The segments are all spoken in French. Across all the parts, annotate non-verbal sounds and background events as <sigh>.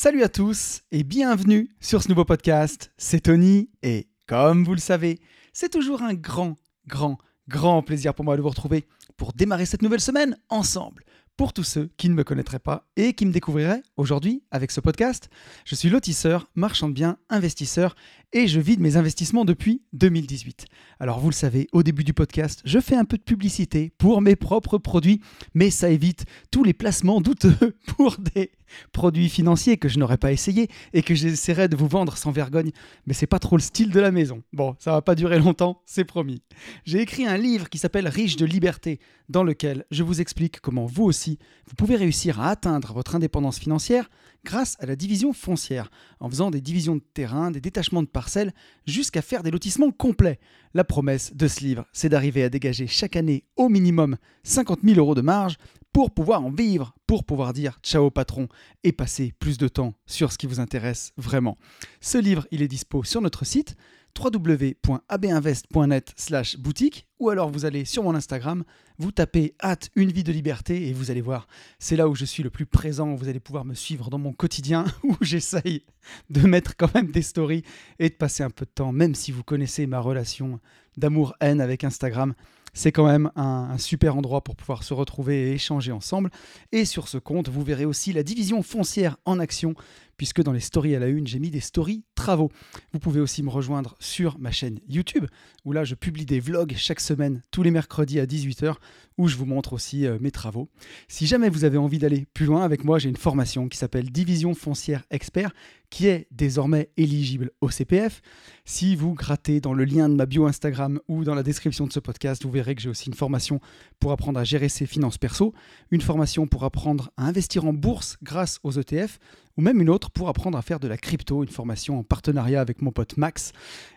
Salut à tous et bienvenue sur ce nouveau podcast. C'est Tony et comme vous le savez, c'est toujours un grand, grand, grand plaisir pour moi de vous retrouver pour démarrer cette nouvelle semaine ensemble. Pour tous ceux qui ne me connaîtraient pas et qui me découvriraient aujourd'hui avec ce podcast, je suis lotisseur, marchand de biens, investisseur et je vide mes investissements depuis 2018. Alors vous le savez, au début du podcast, je fais un peu de publicité pour mes propres produits, mais ça évite tous les placements douteux <laughs> pour des produits financiers que je n'aurais pas essayé et que j'essaierai de vous vendre sans vergogne, mais c'est pas trop le style de la maison. Bon, ça va pas durer longtemps, c'est promis. J'ai écrit un livre qui s'appelle Riche de liberté, dans lequel je vous explique comment vous aussi, vous pouvez réussir à atteindre votre indépendance financière grâce à la division foncière, en faisant des divisions de terrain, des détachements de parcelles, jusqu'à faire des lotissements complets. La promesse de ce livre, c'est d'arriver à dégager chaque année au minimum 50 000 euros de marge pour pouvoir en vivre, pour pouvoir dire ciao patron et passer plus de temps sur ce qui vous intéresse vraiment. Ce livre, il est dispo sur notre site www.abinvest.net slash boutique ou alors vous allez sur mon Instagram, vous tapez hâte une vie de liberté et vous allez voir, c'est là où je suis le plus présent, vous allez pouvoir me suivre dans mon quotidien <laughs> où j'essaye de mettre quand même des stories et de passer un peu de temps, même si vous connaissez ma relation d'amour-haine avec Instagram, c'est quand même un, un, super endroit pour pouvoir se retrouver et échanger ensemble. Et sur ce compte, vous verrez aussi la division foncière en action puisque dans les stories à la une, j'ai mis des stories travaux. Vous pouvez aussi me rejoindre sur ma chaîne YouTube, où là je publie des vlogs chaque semaine, tous les mercredis à 18h, où je vous montre aussi euh, mes travaux. Si jamais vous avez envie d'aller plus loin avec moi, j'ai une formation qui s'appelle Division foncière expert, qui est désormais éligible au CPF. Si vous grattez dans le lien de ma bio Instagram ou dans la description de ce podcast, vous verrez que j'ai aussi une formation pour apprendre à gérer ses finances perso, une formation pour apprendre à investir en bourse grâce aux ETF, ou même une autre pour apprendre à faire de la crypto, une formation en partenariat avec mon pote Max.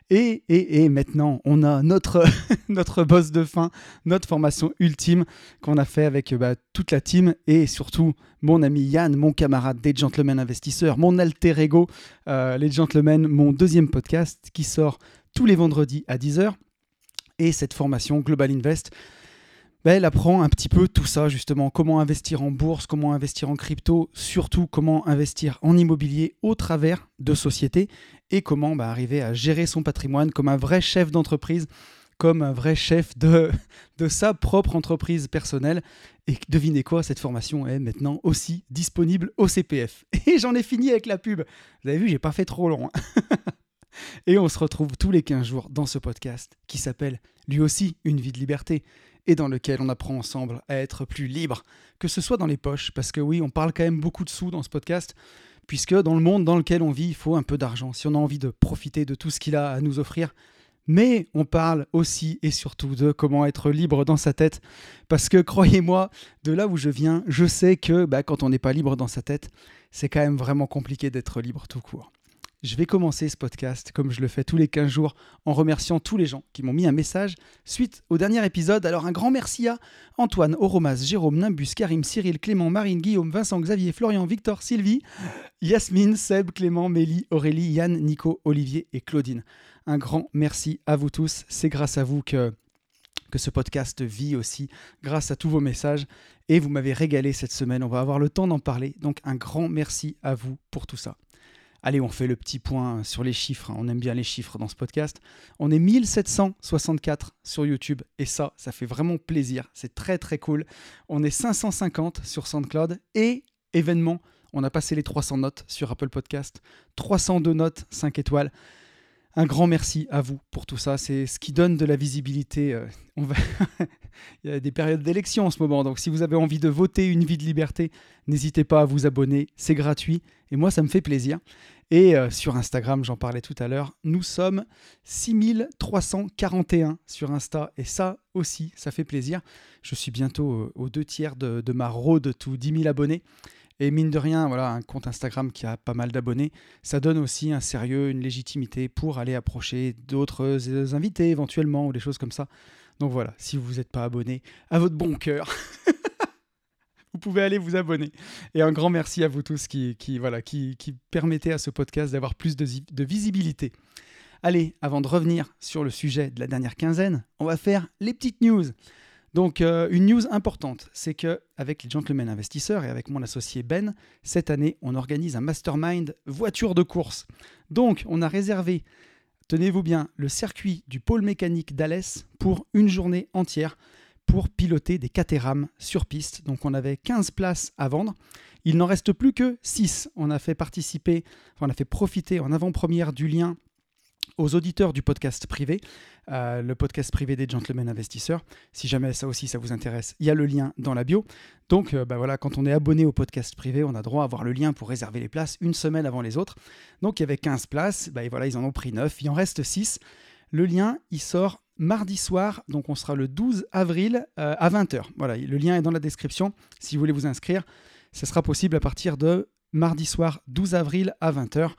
Et, et, et maintenant, on a notre, <laughs> notre boss de fin, notre formation ultime qu'on a fait avec bah, toute la team et surtout mon ami Yann, mon camarade des Gentlemen Investisseurs, mon alter ego, euh, les Gentlemen, mon deuxième podcast qui sort tous les vendredis à 10h. Et cette formation Global Invest, ben, elle apprend un petit peu tout ça, justement, comment investir en bourse, comment investir en crypto, surtout comment investir en immobilier au travers de sociétés et comment bah, arriver à gérer son patrimoine comme un vrai chef d'entreprise, comme un vrai chef de, <laughs> de sa propre entreprise personnelle. Et devinez quoi, cette formation est maintenant aussi disponible au CPF. <laughs> Et j'en ai fini avec la pub. Vous avez vu, j'ai pas fait trop long. Hein. <laughs> et on se retrouve tous les 15 jours dans ce podcast qui s'appelle lui aussi Une vie de liberté et dans lequel on apprend ensemble à être plus libre, que ce soit dans les poches, parce que oui, on parle quand même beaucoup de sous dans ce podcast, puisque dans le monde dans lequel on vit, il faut un peu d'argent, si on a envie de profiter de tout ce qu'il a à nous offrir. Mais on parle aussi et surtout de comment être libre dans sa tête, parce que croyez-moi, de là où je viens, je sais que bah, quand on n'est pas libre dans sa tête, c'est quand même vraiment compliqué d'être libre tout court. Je vais commencer ce podcast comme je le fais tous les 15 jours en remerciant tous les gens qui m'ont mis un message suite au dernier épisode. Alors un grand merci à Antoine, Oromas, Jérôme, Nimbus, Karim, Cyril, Clément, Marine, Guillaume, Vincent, Xavier, Florian, Victor, Sylvie, Yasmine, Seb, Clément, Mélie, Aurélie, Yann, Nico, Olivier et Claudine. Un grand merci à vous tous. C'est grâce à vous que que ce podcast vit aussi grâce à tous vos messages et vous m'avez régalé cette semaine. On va avoir le temps d'en parler. Donc un grand merci à vous pour tout ça. Allez, on fait le petit point sur les chiffres. Hein. On aime bien les chiffres dans ce podcast. On est 1764 sur YouTube et ça, ça fait vraiment plaisir. C'est très très cool. On est 550 sur SoundCloud et événement, on a passé les 300 notes sur Apple Podcast. 302 notes, 5 étoiles. Un grand merci à vous pour tout ça. C'est ce qui donne de la visibilité. Euh, va... <laughs> Il y a des périodes d'élection en ce moment. Donc si vous avez envie de voter une vie de liberté, n'hésitez pas à vous abonner. C'est gratuit. Et moi, ça me fait plaisir. Et euh, sur Instagram, j'en parlais tout à l'heure, nous sommes 6341 sur Insta. Et ça aussi, ça fait plaisir. Je suis bientôt euh, aux deux tiers de, de ma road to 10 000 abonnés. Et mine de rien, voilà, un compte Instagram qui a pas mal d'abonnés, ça donne aussi un sérieux, une légitimité pour aller approcher d'autres euh, invités éventuellement ou des choses comme ça. Donc voilà, si vous n'êtes pas abonné, à votre bon cœur, <laughs> vous pouvez aller vous abonner. Et un grand merci à vous tous qui, voilà, qui, permettez à ce podcast d'avoir plus de visibilité. Allez, avant de revenir sur le sujet de la dernière quinzaine, on va faire les petites news. Donc euh, une news importante, c'est que avec les gentlemen investisseurs et avec mon associé Ben, cette année, on organise un mastermind voiture de course. Donc on a réservé, tenez-vous bien, le circuit du pôle mécanique d'Alès pour une journée entière pour piloter des Caterham sur piste. Donc on avait 15 places à vendre. Il n'en reste plus que 6. On a fait participer, on a fait profiter en avant-première du lien aux auditeurs du podcast privé, euh, le podcast privé des gentlemen investisseurs. Si jamais ça aussi ça vous intéresse, il y a le lien dans la bio. Donc euh, bah voilà, quand on est abonné au podcast privé, on a droit à avoir le lien pour réserver les places une semaine avant les autres. Donc il y avait 15 places, bah, voilà, ils en ont pris 9, il en reste 6. Le lien, il sort mardi soir, donc on sera le 12 avril euh, à 20h. Voilà, le lien est dans la description si vous voulez vous inscrire. Ce sera possible à partir de mardi soir 12 avril à 20h.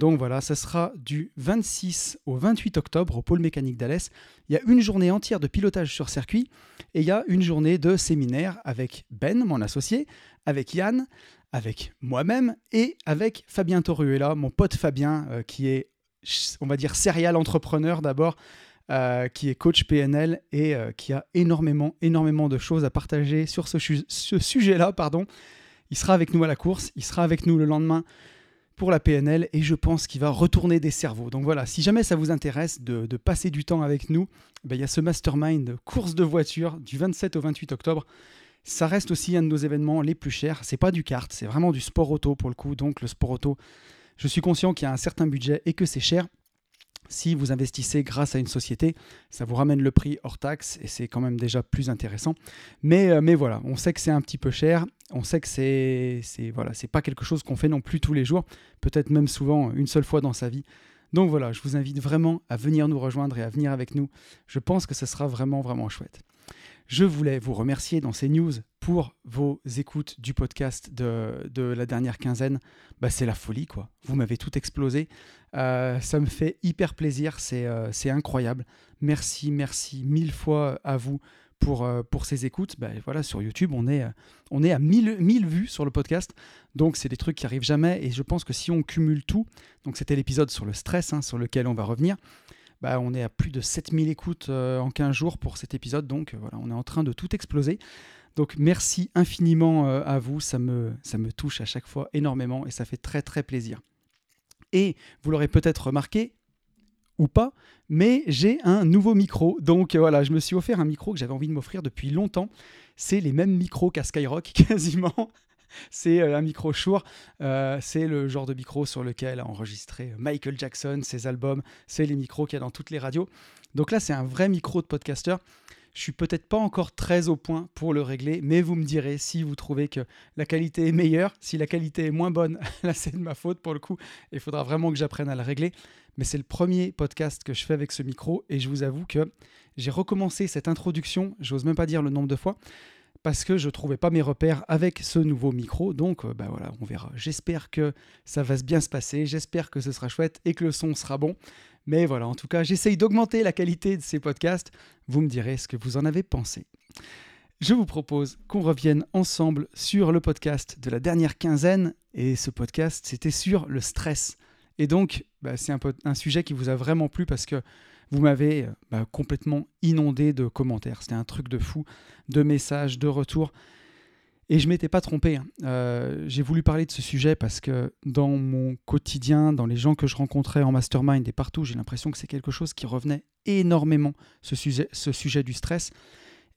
Donc voilà, ça sera du 26 au 28 octobre au pôle mécanique d'Alès. Il y a une journée entière de pilotage sur circuit et il y a une journée de séminaire avec Ben, mon associé, avec Yann, avec moi-même et avec Fabien Toruela, mon pote Fabien, euh, qui est, on va dire, serial entrepreneur d'abord. Euh, qui est coach PNL et euh, qui a énormément, énormément de choses à partager sur ce, ce sujet-là. Pardon. Il sera avec nous à la course, il sera avec nous le lendemain pour la PNL et je pense qu'il va retourner des cerveaux. Donc voilà, si jamais ça vous intéresse de, passer du temps avec nous, ben, il y a ce mastermind course de voiture du 27 au 28 octobre. Ça reste aussi un de nos événements les plus chers. C'est pas du kart, c'est vraiment du sport auto pour le coup. Donc le sport auto, je suis conscient qu'il y a un certain budget et que c'est cher. Si vous investissez grâce à une société, ça vous ramène le prix hors taxe et c'est quand même déjà plus intéressant. Mais, euh, mais voilà, on sait que c'est un petit peu cher, on sait que c'est c'est voilà, c'est pas quelque chose qu'on fait non plus tous les jours, peut-être même souvent une seule fois dans sa vie. Donc voilà, je vous invite vraiment à venir nous rejoindre et à venir avec nous. Je pense que ce sera vraiment vraiment chouette. Je voulais vous remercier dans ces news pour vos écoutes du podcast de, la dernière quinzaine. Bah, c'est la folie, quoi. Vous m'avez tout explosé. Euh, ça me fait hyper plaisir, euh, c'est incroyable. Merci, merci mille fois à vous pour, euh, ces écoutes. Bah, voilà, sur YouTube, on est, à 1000, 1000 vues sur le podcast. Donc, c'est des trucs qui arrivent jamais. Et je pense que si on cumule tout, donc c'était l'épisode sur le stress, hein, sur lequel on va revenir, bah, on est à plus de 7000 écoutes en 15 jours pour cet épisode. Donc voilà, on est en train de tout exploser. Donc merci infiniment euh, à vous, ça me, touche à chaque fois énormément et ça fait très très plaisir. Et vous l'aurez peut-être remarqué, ou pas, mais j'ai un nouveau micro. Donc voilà, je me suis offert un micro que j'avais envie de m'offrir depuis longtemps. C'est les mêmes micros qu'à Skyrock <laughs> quasiment c'est euh, un micro Shure. Euh, c'est le genre de micro sur lequel a enregistré Michael Jackson, ses albums. C'est les micros qu'il y a dans toutes les radios. Donc là, c'est un vrai micro de podcaster. Je suis peut-être pas encore très au point pour le régler, mais vous me direz si vous trouvez que la qualité est meilleure. Si la qualité est moins bonne, <laughs> là c'est de ma faute pour le coup. Il faudra vraiment que j'apprenne à le régler. Mais c'est le premier podcast que je fais avec ce micro et je vous avoue que j'ai recommencé cette introduction, j'ose même pas dire le nombre de fois, parce que je trouvais pas mes repères avec ce nouveau micro. Donc, euh, bah voilà, on verra. J'espère que ça va bien se passer. J'espère que ce sera chouette et que le son sera bon. Mais voilà, en tout cas, j'essaye d'augmenter la qualité de ces podcasts. Vous me direz ce que vous en avez pensé. Je vous propose qu'on revienne ensemble sur le podcast de la dernière quinzaine. Et ce podcast, c'était sur le stress. Et donc, bah, c'est un, sujet qui vous a vraiment plu parce que vous m'avez euh, bah, complètement inondé de commentaires. C'était un truc de fou, de messages, de retours. Et je m'étais pas trompé. Hein. Euh, j'ai voulu parler de ce sujet parce que dans mon quotidien, dans les gens que je rencontrais en mastermind et partout, j'ai l'impression que c'est quelque chose qui revenait énormément, ce sujet, ce sujet du stress.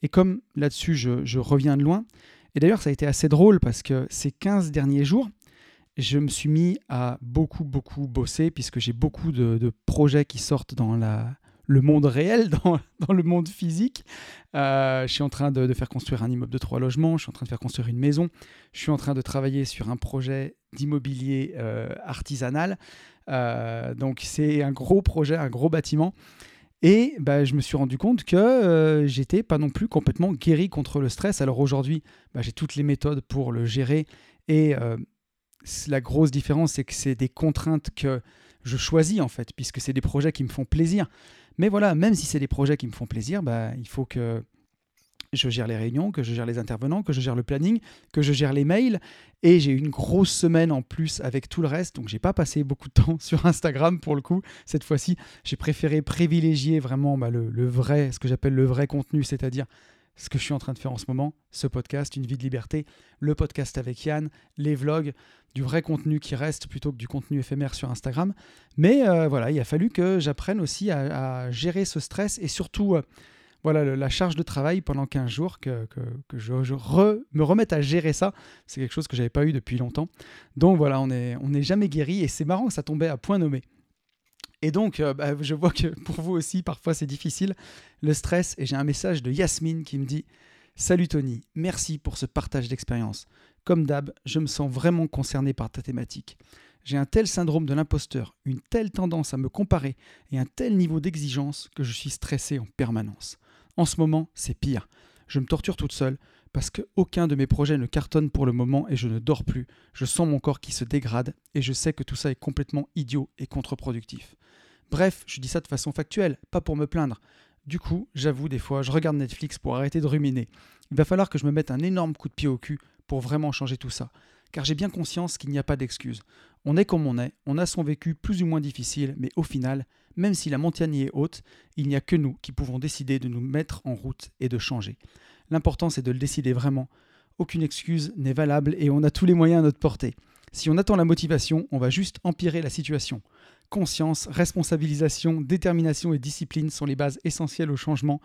Et comme là-dessus, je, reviens de loin. Et d'ailleurs, ça a été assez drôle parce que ces 15 derniers jours, je me suis mis à beaucoup, beaucoup bosser puisque j'ai beaucoup de, projets qui sortent dans la, le monde réel, <laughs> dans, le monde physique. Euh, je suis en train de, faire construire un immeuble de trois logements, je suis en train de faire construire une maison, je suis en train de travailler sur un projet d'immobilier euh, artisanal. Euh, donc c'est un gros projet, un gros bâtiment. Et bah, je me suis rendu compte que j'étais pas non plus complètement guéri contre le stress. Alors aujourd'hui, bah, j'ai toutes les méthodes pour le gérer. Et la grosse différence, c'est que c'est des contraintes que je choisis en fait, puisque c'est des projets qui me font plaisir. Mais voilà, même si c'est des projets qui me font plaisir, bah, il faut que je gère les réunions, que je gère les intervenants, que je gère le planning, que je gère les mails. Et j'ai une grosse semaine en plus avec tout le reste. Donc j'ai pas passé beaucoup de temps <laughs> sur Instagram pour le coup. Cette fois-ci, j'ai préféré privilégier vraiment bah, le, vrai, ce que j'appelle le vrai contenu, c'est-à-dire ce que je suis en train de faire en ce moment, ce podcast, Une vie de liberté, le podcast avec Yann, les vlogs, du vrai contenu qui reste plutôt que du contenu éphémère sur Instagram. Mais euh, voilà, il a fallu que j'apprenne aussi à, gérer ce stress et surtout euh, voilà, la charge de travail pendant 15 jours, que, je, me remette à gérer ça. C'est quelque chose que j'avais pas eu depuis longtemps. Donc voilà, on n'est on jamais guéri et c'est marrant que ça tombait à point nommé. Et donc, euh, bah, je vois que pour vous aussi, parfois c'est difficile, le stress. Et j'ai un message de Yasmine qui me dit Salut Tony, merci pour ce partage d'expérience. Comme d'hab, je me sens vraiment concerné par ta thématique. J'ai un tel syndrome de l'imposteur, une telle tendance à me comparer et un tel niveau d'exigence que je suis stressé en permanence. En ce moment, c'est pire. Je me torture toute seule parce qu'aucun de mes projets ne cartonne pour le moment et je ne dors plus. Je sens mon corps qui se dégrade et je sais que tout ça est complètement idiot et contre-productif. Bref, je dis ça de façon factuelle, pas pour me plaindre. Du coup, j'avoue, des fois, je regarde Netflix pour arrêter de ruminer. Il va falloir que je me mette un énorme coup de pied au cul pour vraiment changer tout ça. Car j'ai bien conscience qu'il n'y a pas d'excuse. On est comme on est, on a son vécu plus ou moins difficile, mais au final, même si la montagne est haute, il n'y a que nous qui pouvons décider de nous mettre en route et de changer. L'important, c'est de le décider vraiment. Aucune excuse n'est valable et on a tous les moyens à notre portée. Si on attend la motivation, on va juste empirer la situation conscience, responsabilisation, détermination et discipline sont les bases essentielles au changement.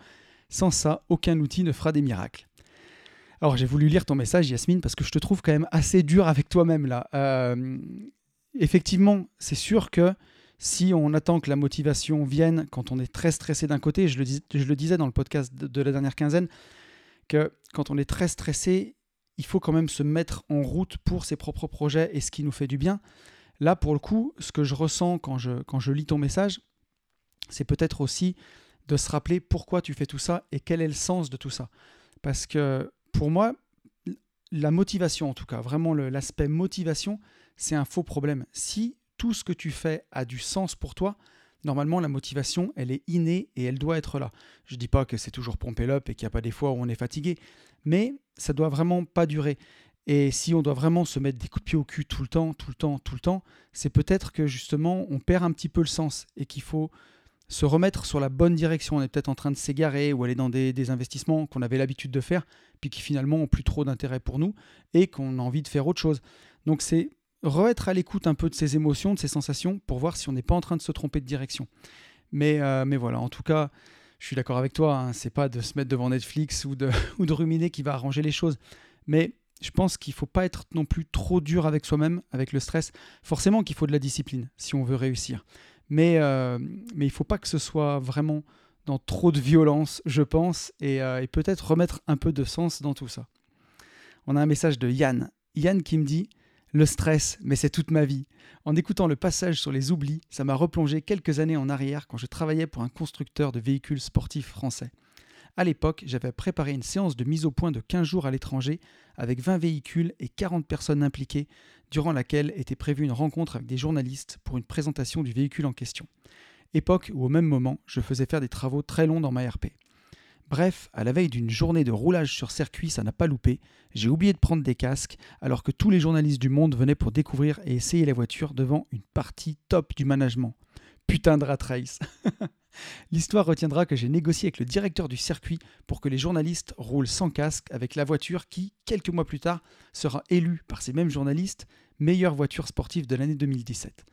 Sans ça, aucun outil ne fera des miracles. Alors j'ai voulu lire ton message, Yasmine, parce que je te trouve quand même assez dur avec toi-même là. Euh, effectivement, c'est sûr que si on attend que la motivation vienne quand on est très stressé d'un côté, je le, je le, disais dans le podcast de la dernière quinzaine, que quand on est très stressé, il faut quand même se mettre en route pour ses propres projets et ce qui nous fait du bien. Là, pour le coup, ce que je ressens quand je, quand je lis ton message, c'est peut-être aussi de se rappeler pourquoi tu fais tout ça et quel est le sens de tout ça. Parce que pour moi, la motivation, en tout cas, vraiment l'aspect motivation, c'est un faux problème. Si tout ce que tu fais a du sens pour toi, normalement, la motivation, elle est innée et elle doit être là. Je ne dis pas que c'est toujours pompé l'up et qu'il n'y a pas des fois où on est fatigué, mais ça doit vraiment pas durer. Et si on doit vraiment se mettre des coups de pied au cul tout le temps, tout le temps, tout le temps, c'est peut-être que justement on perd un petit peu le sens et qu'il faut se remettre sur la bonne direction. On est peut-être en train de s'égarer ou aller dans des, investissements qu'on avait l'habitude de faire, puis qui finalement ont plus trop d'intérêt pour nous et qu'on a envie de faire autre chose. Donc c'est re-être à l'écoute un peu de ces émotions, de ces sensations, pour voir si on n'est pas en train de se tromper de direction. Mais, euh, mais voilà, en tout cas, je suis d'accord avec toi, hein, c'est pas de se mettre devant Netflix ou de, <laughs> ou de ruminer qui va arranger les choses. Mais je pense qu'il faut pas être non plus trop dur avec soi-même, avec le stress. Forcément qu'il faut de la discipline si on veut réussir. Mais, euh, mais il faut pas que ce soit vraiment dans trop de violence, je pense, et, euh, et peut-être remettre un peu de sens dans tout ça. On a un message de Yann. Yann qui me dit Le stress, mais c'est toute ma vie. En écoutant le passage sur les oublis, ça m'a replongé quelques années en arrière quand je travaillais pour un constructeur de véhicules sportifs français. À l'époque, j'avais préparé une séance de mise au point de 15 jours à l'étranger avec 20 véhicules et 40 personnes impliquées, durant laquelle était prévue une rencontre avec des journalistes pour une présentation du véhicule en question. Époque où au même moment, je faisais faire des travaux très longs dans ma RP. Bref, à la veille d'une journée de roulage sur circuit, ça n'a pas loupé. J'ai oublié de prendre des casques, alors que tous les journalistes du monde venaient pour découvrir et essayer la voiture devant une partie top du management. Putain de rat race <laughs> L'histoire retiendra que j'ai négocié avec le directeur du circuit pour que les journalistes roulent sans casque avec la voiture qui, quelques mois plus tard, sera élue par ces mêmes journalistes meilleure voiture sportive de l'année 2017.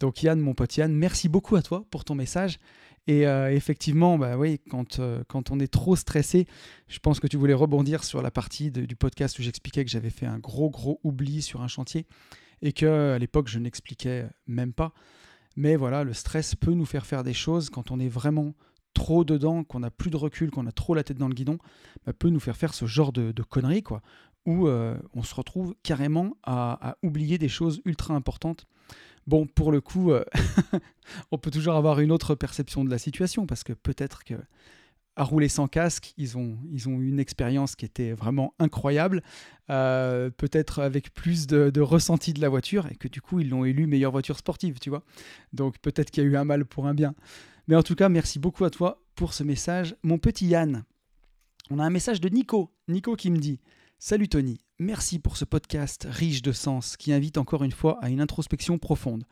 Donc Yann, mon pote Yann, merci beaucoup à toi pour ton message. Et euh, effectivement, bah oui, quand, euh, quand on est trop stressé, je pense que tu voulais rebondir sur la partie du podcast où j'expliquais que j'avais fait un gros gros oubli sur un chantier et que à l'époque je n'expliquais même pas. Mais voilà, le stress peut nous faire faire des choses quand on est vraiment trop dedans, qu'on n'a plus de recul, qu'on a trop la tête dans le guidon, bah, peut nous faire faire ce genre de, conneries, quoi, où euh, on se retrouve carrément à, oublier des choses ultra importantes. Bon, pour le coup, euh, <laughs> on peut toujours avoir une autre perception de la situation, parce que peut-être que à rouler sans casque. Ils ont, eu une expérience qui était vraiment incroyable, euh, peut-être avec plus de, ressenti de la voiture, et que du coup, ils l'ont élu meilleure voiture sportive, tu vois. Donc peut-être qu'il y a eu un mal pour un bien. Mais en tout cas, merci beaucoup à toi pour ce message. Mon petit Yann, on a un message de Nico. Nico qui me dit Salut Tony, merci pour ce podcast riche de sens qui invite encore une fois à une introspection profonde.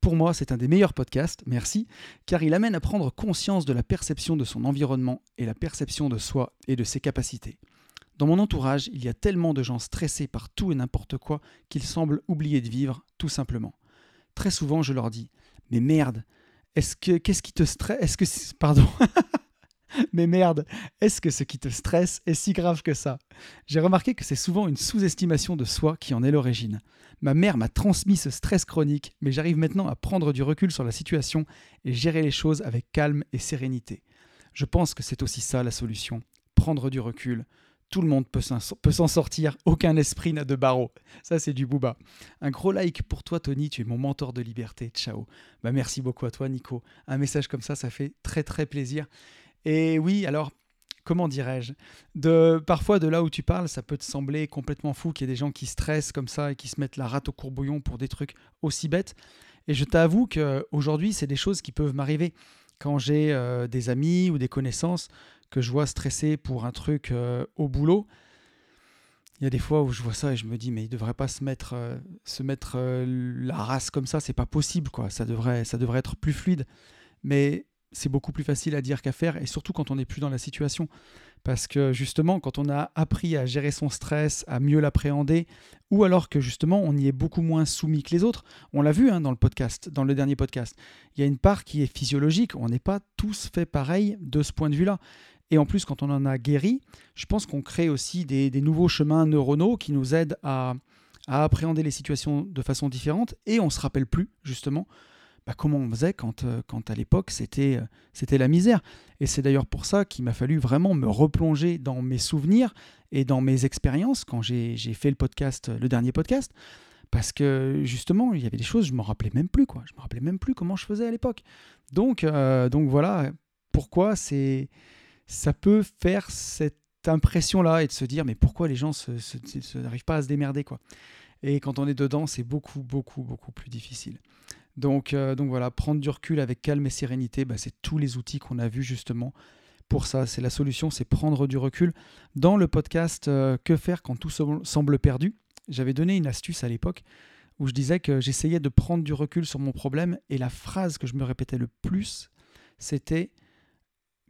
Pour moi, c'est un des meilleurs podcasts, merci, car il amène à prendre conscience de la perception de son environnement et la perception de soi et de ses capacités. Dans mon entourage, il y a tellement de gens stressés par tout et n'importe quoi qu'ils semblent oublier de vivre, tout simplement. Très souvent, je leur dis Mais merde, est-ce que qu'est-ce qui te stresse Est-ce que pardon <laughs> <laughs> Mais merde, est-ce que ce qui te stresse est si grave que ça? J'ai remarqué que c'est souvent une sous-estimation de soi qui en est l'origine. Ma mère m'a transmis ce stress chronique, mais j'arrive maintenant à prendre du recul sur la situation et gérer les choses avec calme et sérénité. Je pense que c'est aussi ça la solution, prendre du recul. Tout le monde peut s'en sortir, aucun esprit n'a de barreau. Ça, c'est du booba. Un gros like pour toi, Tony, tu es mon mentor de liberté. Ciao. Bah, merci beaucoup à toi, Nico. Un message comme ça, ça fait très très plaisir. Et oui, alors, comment dirais-je? Parfois, de là où tu parles, ça peut te sembler complètement fou qu'il y ait des gens qui stressent comme ça et qui se mettent la rate au courbouillon pour des trucs aussi bêtes. Et je t'avoue qu'aujourd'hui, c'est des choses qui peuvent m'arriver. Quand j'ai euh, des amis ou des connaissances que je vois stresser pour un truc euh, au boulot, il y a des fois où je vois ça et je me dis mais il devrait pas se mettre euh, se mettre la race comme ça, c'est pas possible quoi. Ça devrait ça devrait être plus fluide. Mais c'est beaucoup plus facile à dire qu'à faire, et surtout quand on n'est plus dans la situation. Parce que justement, quand on a appris à gérer son stress, à mieux l'appréhender, ou alors que justement on y est beaucoup moins soumis que les autres, on l'a vu hein, dans le podcast, dans le dernier podcast, il y a une part qui est physiologique, on n'est pas tous fait pareil de ce point de vue-là. Et en plus, quand on en a guéri, je pense qu'on crée aussi des, nouveaux chemins neuronaux qui nous aident à, à appréhender les situations de façon différente, et on se rappelle plus justement bah, comment on faisait quand, euh, quand à l'époque c'était, euh, c'était la misère. Et c'est d'ailleurs pour ça qu'il m'a fallu vraiment me replonger dans mes souvenirs et dans mes expériences quand j'ai, fait le podcast, le dernier podcast. Parce que justement, il y avait des choses, je ne me rappelais même plus. Quoi. Je me rappelais même plus comment je faisais à l'époque. Donc, euh, donc voilà pourquoi c'est, ça peut faire cette impression-là et de se dire mais pourquoi les gens n'arrivent pas à se démerder quoi. Et quand on est dedans, c'est beaucoup, beaucoup, beaucoup plus difficile. Donc, euh, donc voilà, prendre du recul avec calme et sérénité, bah, c'est tous les outils qu'on a vus justement pour ça. C'est la solution, c'est prendre du recul. Dans le podcast euh, Que faire quand tout semble perdu, j'avais donné une astuce à l'époque où je disais que j'essayais de prendre du recul sur mon problème et la phrase que je me répétais le plus, c'était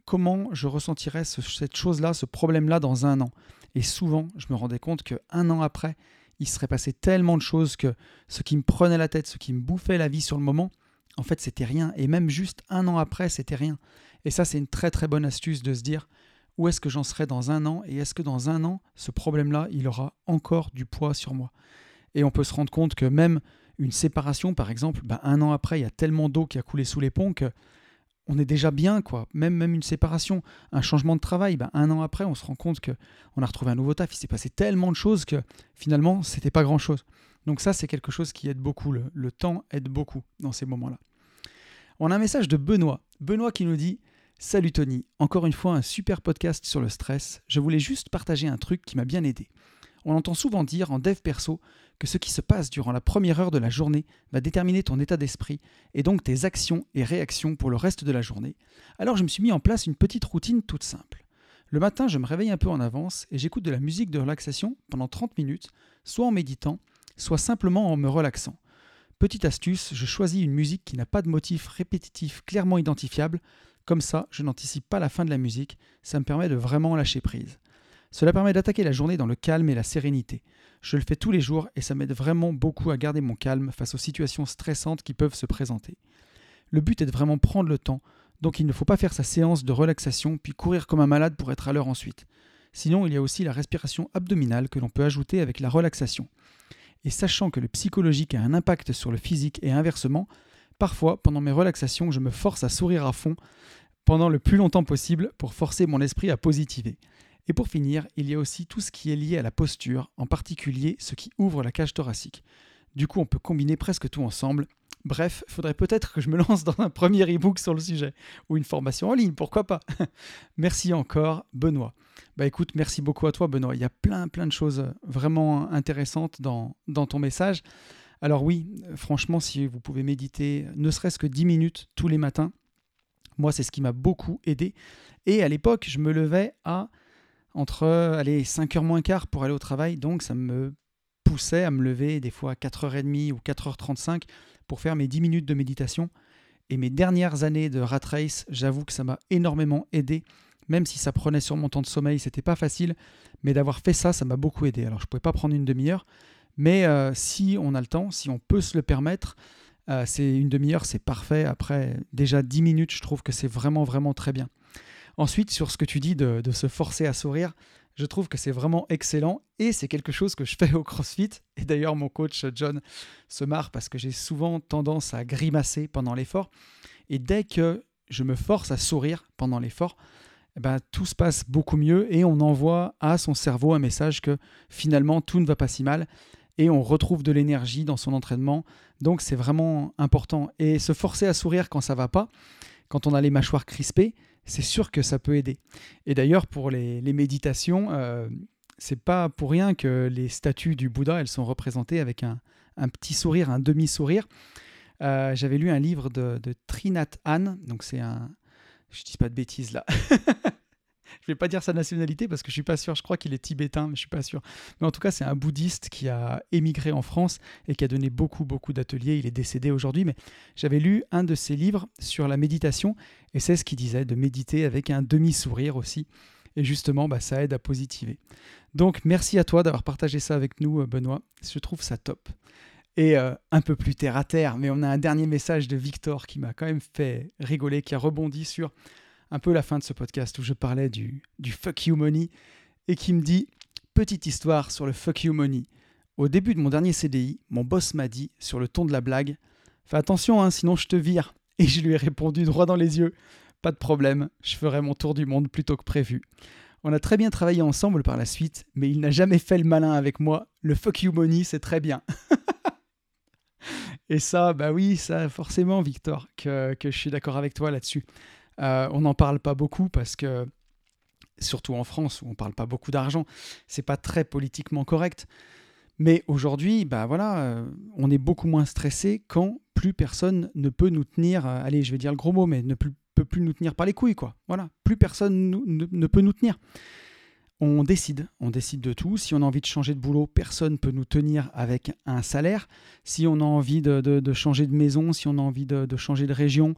comment je ressentirais cette chose-là, ce problème-là dans un an. Et souvent, je me rendais compte qu'un an après, il serait passé tellement de choses que ce qui me prenait la tête, ce qui me bouffait la vie sur le moment, en fait, c'était rien. Et même juste un an après, c'était rien. Et ça, c'est une très très bonne astuce de se dire où est-ce que j'en serai dans un an et est-ce que dans un an, ce problème-là, il aura encore du poids sur moi? Et on peut se rendre compte que même une séparation, par exemple, bah, un an après, il y a tellement d'eau qui a coulé sous les ponts que on est déjà bien, quoi. Même, même une séparation, un changement de travail, ben, un an après, on se rend compte qu'on a retrouvé un nouveau taf. Il s'est passé tellement de choses que finalement, c'était pas grand-chose. Donc ça, c'est quelque chose qui aide beaucoup. Le, le temps aide beaucoup dans ces moments-là. On a un message de Benoît. Benoît qui nous dit Salut Tony, encore une fois un super podcast sur le stress. Je voulais juste partager un truc qui m'a bien aidé. On entend souvent dire en dev perso que ce qui se passe durant la première heure de la journée va déterminer ton état d'esprit et donc tes actions et réactions pour le reste de la journée. Alors je me suis mis en place une petite routine toute simple. Le matin, je me réveille un peu en avance et j'écoute de la musique de relaxation pendant 30 minutes, soit en méditant, soit simplement en me relaxant. Petite astuce, je choisis une musique qui n'a pas de motif répétitif clairement identifiable, comme ça je n'anticipe pas la fin de la musique, ça me permet de vraiment lâcher prise. Cela permet d'attaquer la journée dans le calme et la sérénité. Je le fais tous les jours et ça m'aide vraiment beaucoup à garder mon calme face aux situations stressantes qui peuvent se présenter. Le but est de vraiment prendre le temps, donc il ne faut pas faire sa séance de relaxation puis courir comme un malade pour être à l'heure ensuite. Sinon, il y a aussi la respiration abdominale que l'on peut ajouter avec la relaxation. Et sachant que le psychologique a un impact sur le physique et inversement, parfois, pendant mes relaxations, je me force à sourire à fond pendant le plus longtemps possible pour forcer mon esprit à positiver. Et pour finir, il y a aussi tout ce qui est lié à la posture, en particulier ce qui ouvre la cage thoracique. Du coup, on peut combiner presque tout ensemble. Bref, faudrait peut-être que je me lance dans un premier e-book sur le sujet, ou une formation en ligne, pourquoi pas. <laughs> merci encore, Benoît. Bah écoute, merci beaucoup à toi, Benoît. Il y a plein, plein de choses vraiment intéressantes dans, dans ton message. Alors oui, franchement, si vous pouvez méditer ne serait-ce que 10 minutes tous les matins, moi, c'est ce qui m'a beaucoup aidé. Et à l'époque, je me levais à entre allez, 5h moins quart pour aller au travail, donc ça me poussait à me lever des fois à 4h30 ou 4h35 pour faire mes 10 minutes de méditation. Et mes dernières années de rat race, j'avoue que ça m'a énormément aidé. Même si ça prenait sur mon temps de sommeil, c'était pas facile. Mais d'avoir fait ça, ça m'a beaucoup aidé. Alors je ne pouvais pas prendre une demi-heure. Mais euh, si on a le temps, si on peut se le permettre, euh, c'est une demi-heure, c'est parfait. Après déjà 10 minutes, je trouve que c'est vraiment, vraiment très bien. Ensuite, sur ce que tu dis de, se forcer à sourire, je trouve que c'est vraiment excellent et c'est quelque chose que je fais au CrossFit. Et d'ailleurs, mon coach John se marre parce que j'ai souvent tendance à grimacer pendant l'effort. Et dès que je me force à sourire pendant l'effort, eh ben, tout se passe beaucoup mieux et on envoie à son cerveau un message que finalement tout ne va pas si mal et on retrouve de l'énergie dans son entraînement. Donc c'est vraiment important. Et se forcer à sourire quand ça va pas, quand on a les mâchoires crispées, c'est sûr que ça peut aider. Et d'ailleurs, pour les, méditations, euh, c'est pas pour rien que les statues du Bouddha, elles sont représentées avec un, petit sourire, un demi-sourire. Euh, j'avais lu un livre de, de Trinat Han, donc c'est un... Je dis pas de bêtises là. <laughs> je vais pas dire sa nationalité parce que je suis pas sûr. Je crois qu'il est tibétain, mais je suis pas sûr. Mais en tout cas, c'est un bouddhiste qui a émigré en France et qui a donné beaucoup, beaucoup d'ateliers. Il est décédé aujourd'hui, mais j'avais lu un de ses livres sur la méditation et c'est ce qu'il disait de méditer avec un demi-sourire aussi. Et justement, bah, ça aide à positiver. Donc, merci à toi d'avoir partagé ça avec nous, euh, Benoît. Je trouve ça top. Et euh, un peu plus terre à terre, mais on a un dernier message de Victor qui m'a quand même fait rigoler, qui a rebondi sur un peu la fin de ce podcast où je parlais du, du fuck you money et qui me dit Petite histoire sur le fuck you money. Au début de mon dernier CDI, mon boss m'a dit, sur le ton de la blague Fais attention, hein, sinon je te vire. Et je lui ai répondu droit dans les yeux Pas de problème, je ferai mon tour du monde plutôt que prévu. On a très bien travaillé ensemble par la suite, mais il n'a jamais fait le malin avec moi. Le fuck you money, c'est très bien. <laughs> Et ça, bah oui, ça forcément, Victor, que je suis d'accord avec toi là-dessus. Euh, on n'en parle pas beaucoup parce que, surtout en France où on parle pas beaucoup d'argent, c'est pas très politiquement correct. Mais aujourd'hui, bah voilà, euh, on est beaucoup moins stressé quand plus personne ne peut nous tenir, euh, allez, je vais dire le gros mot, mais ne peut plus nous tenir par les couilles, quoi. Voilà, plus personne ne, peut nous tenir. On décide, on décide de tout. Si on a envie de changer de boulot, personne ne peut nous tenir avec un salaire. Si on a envie de, changer de maison, si on a envie de, changer de région,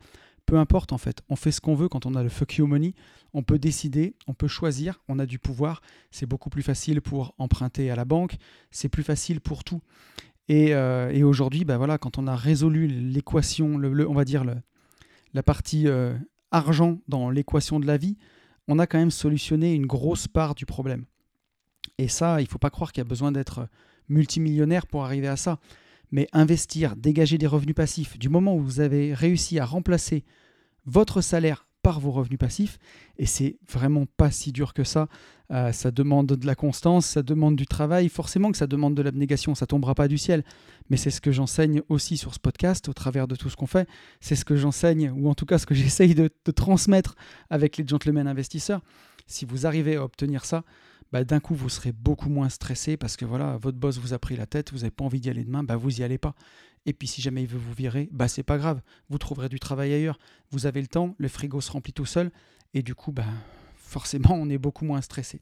peu importe en fait, on fait ce qu'on veut quand on a le fuck you money, on peut décider, on peut choisir, on a du pouvoir, c'est beaucoup plus facile pour emprunter à la banque, c'est plus facile pour tout. Et, euh, aujourd'hui, bah voilà, quand on a résolu l'équation, le, on va dire le, la partie euh, argent dans l'équation de la vie, on a quand même solutionné une grosse part du problème. Et ça, il ne faut pas croire qu'il y a besoin d'être multimillionnaire pour arriver à ça mais investir, dégager des revenus passifs, du moment où vous avez réussi à remplacer votre salaire par vos revenus passifs, et c'est vraiment pas si dur que ça. Euh, ça demande de la constance, ça demande du travail, forcément que ça demande de l'abnégation, ça tombera pas du ciel. Mais c'est ce que j'enseigne aussi sur ce podcast, au travers de tout ce qu'on fait. C'est ce que j'enseigne, ou en tout cas ce que <laughs> j'essaye de, transmettre avec les gentlemen investisseurs. Si vous arrivez à obtenir ça, bah, d'un coup vous serez beaucoup moins stressé parce que voilà, votre boss vous a pris la tête, vous n'avez pas envie d'y aller demain, bah, vous n'y allez pas. Et puis si jamais il veut vous virer, bah c'est pas grave, vous trouverez du travail ailleurs. Vous avez le temps, le frigo se remplit tout seul, et du coup, bah, forcément, on est beaucoup moins stressé.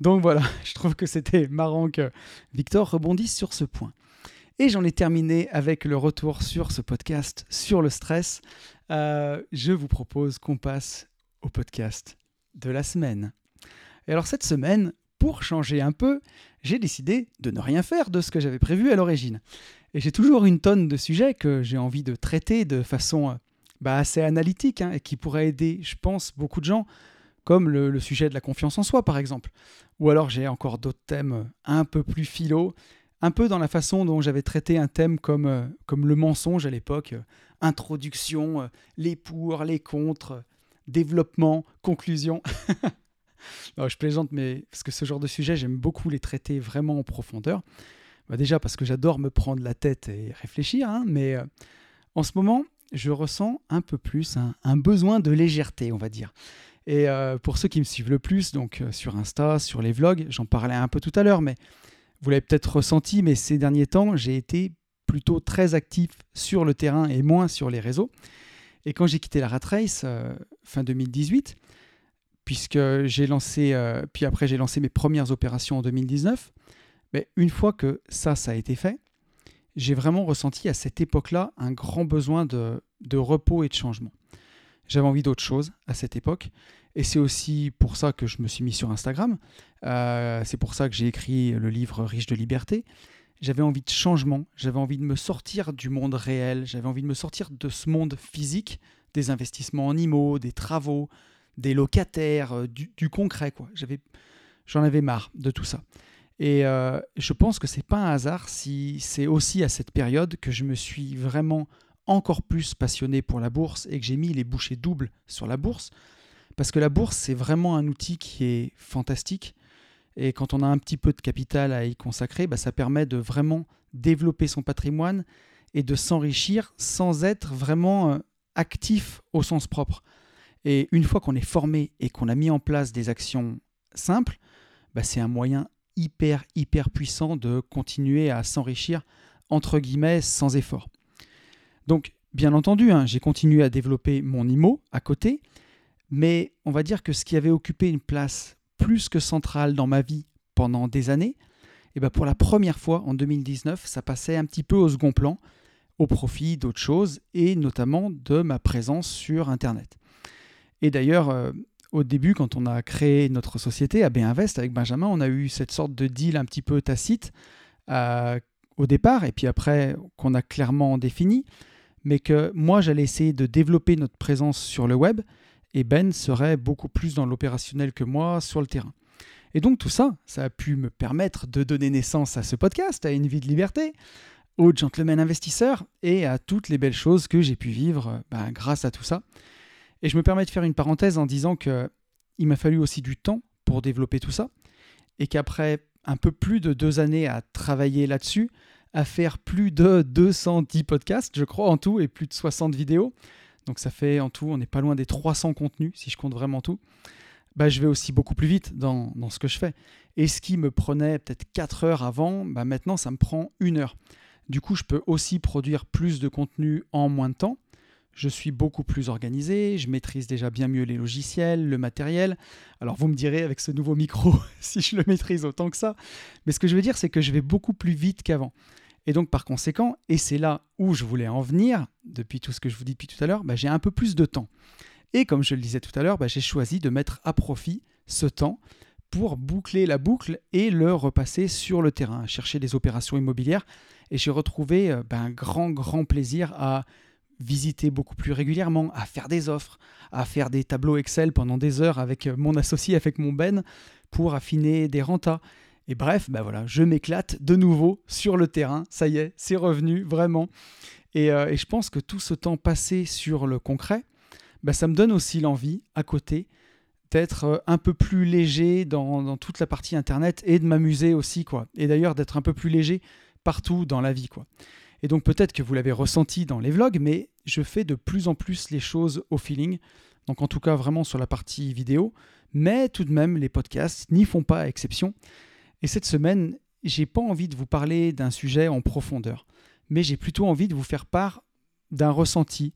Donc voilà, <laughs> je trouve que c'était marrant que Victor rebondisse sur ce point. Et j'en ai terminé avec le retour sur ce podcast sur le stress. Euh, je vous propose qu'on passe au podcast de la semaine. Et alors cette semaine, pour changer un peu, j'ai décidé de ne rien faire de ce que j'avais prévu à l'origine. Et j'ai toujours une tonne de sujets que j'ai envie de traiter de façon euh, bah, assez analytique hein, et qui pourraient aider, je pense, beaucoup de gens, comme le, sujet de la confiance en soi, par exemple. Ou alors j'ai encore d'autres thèmes un peu plus philo, un peu dans la façon dont j'avais traité un thème comme, euh, comme le mensonge à l'époque, euh, introduction, les pour, les contre, développement, conclusion. <laughs> je plaisante, mais parce que ce genre de sujet, j'aime beaucoup les traiter vraiment en profondeur. Bah, déjà parce que j'adore me prendre la tête et réfléchir, hein, mais euh, en ce moment, je ressens un peu plus un, besoin de légèreté, on va dire. Et euh, pour ceux qui me suivent le plus, donc euh, sur Insta, sur les vlogs, j'en parlais un peu tout à l'heure, mais vous l'avez peut-être ressenti, mais ces derniers temps, j'ai été plutôt très actif sur le terrain et moins sur les réseaux. Et quand j'ai quitté la Rat Race, fin 2018, puisque j'ai lancé, puis après j'ai lancé mes premières opérations en 2019. Mais une fois que ça, ça a été fait, j'ai vraiment ressenti à cette époque-là un grand besoin de, repos et de changement. J'avais envie d'autre chose à cette époque. Et c'est aussi pour ça que je me suis mis sur Instagram. Euh, c'est pour ça que j'ai écrit le livre Riche de liberté. J'avais envie de changement, j'avais envie de me sortir du monde réel, j'avais envie de me sortir de ce monde physique, des investissements en IMO, des travaux, des locataires, euh, du, concret. quoi. J'en avais marre de tout ça. Et euh, je pense que c'est pas un hasard si c'est aussi à cette période que je me suis vraiment encore plus passionné pour la bourse et que j'ai mis les bouchées doubles sur la bourse. Parce que la bourse, c'est vraiment un outil qui est fantastique. Et quand on a un petit peu de capital à y consacrer, bah, ça permet de vraiment développer son patrimoine et de s'enrichir sans être vraiment euh, actif au sens propre. Et une fois qu'on est formé et qu'on a mis en place des actions simples, bah, c'est un moyen hyper, hyper puissant de continuer à s'enrichir, entre guillemets, sans effort. Donc, bien entendu, hein, j'ai continué à développer mon IMO à côté, mais on va dire que ce qui avait occupé une place plus que centrale dans ma vie pendant des années, et eh ben pour la première fois en 2019, ça passait un petit peu au second plan, au profit d'autres choses, et notamment de ma présence sur Internet. Et d'ailleurs, euh, au début, quand on a créé notre société, AB Invest, avec Benjamin, on a eu cette sorte de deal un petit peu tacite euh, au départ, et puis après qu'on a clairement défini, mais que moi, j'allais essayer de développer notre présence sur le web, et Ben serait beaucoup plus dans l'opérationnel que moi sur le terrain. Et donc tout ça, ça a pu me permettre de donner naissance à ce podcast, à une vie de liberté, aux gentlemen investisseurs et à toutes les belles choses que j'ai pu vivre ben, grâce à tout ça. Et je me permets de faire une parenthèse en disant que il m'a fallu aussi du temps pour développer tout ça, et qu'après un peu plus de deux années à travailler là-dessus, à faire plus de 210 podcasts, je crois, en tout, et plus de 60 vidéos, donc ça fait en tout, on n'est pas loin des 300 contenus, si je compte vraiment tout, bah, je vais aussi beaucoup plus vite dans, dans, ce que je fais. Et ce qui me prenait peut-être 4 heures avant, bah, maintenant ça me prend une heure. Du coup, je peux aussi produire plus de contenu en moins de temps je suis beaucoup plus organisé, je maîtrise déjà bien mieux les logiciels, le matériel. Alors vous me direz avec ce nouveau micro <laughs> si je le maîtrise autant que ça, mais ce que je veux dire c'est que je vais beaucoup plus vite qu'avant. Et donc par conséquent, et c'est là où je voulais en venir, depuis tout ce que je vous dis depuis tout à l'heure, bah, j'ai un peu plus de temps. Et comme je le disais tout à l'heure, bah, j'ai choisi de mettre à profit ce temps pour boucler la boucle et le repasser sur le terrain, chercher des opérations immobilières. Et j'ai retrouvé euh, bah, un grand, grand plaisir à visiter beaucoup plus régulièrement, à faire des offres, à faire des tableaux Excel pendant des heures avec euh, mon associé, avec mon Ben, pour affiner des rentas. Et bref, ben voilà, je m'éclate de nouveau sur le terrain. Ça y est, c'est revenu, vraiment. Et, euh, je pense que tout ce temps passé sur le concret, ben ça me donne aussi l'envie, à côté, d'être euh, un peu plus léger dans, dans, toute la partie Internet et de m'amuser aussi, quoi. Et d'ailleurs, d'être un peu plus léger partout dans la vie, quoi. Et donc peut-être que vous l'avez ressenti dans les vlogs, mais je fais de plus en plus les choses au feeling. Donc en tout cas vraiment sur la partie vidéo. Mais tout de même, les podcasts n'y font pas exception. Et cette semaine, j'ai pas envie de vous parler d'un sujet en profondeur, mais j'ai plutôt envie de vous faire part d'un ressenti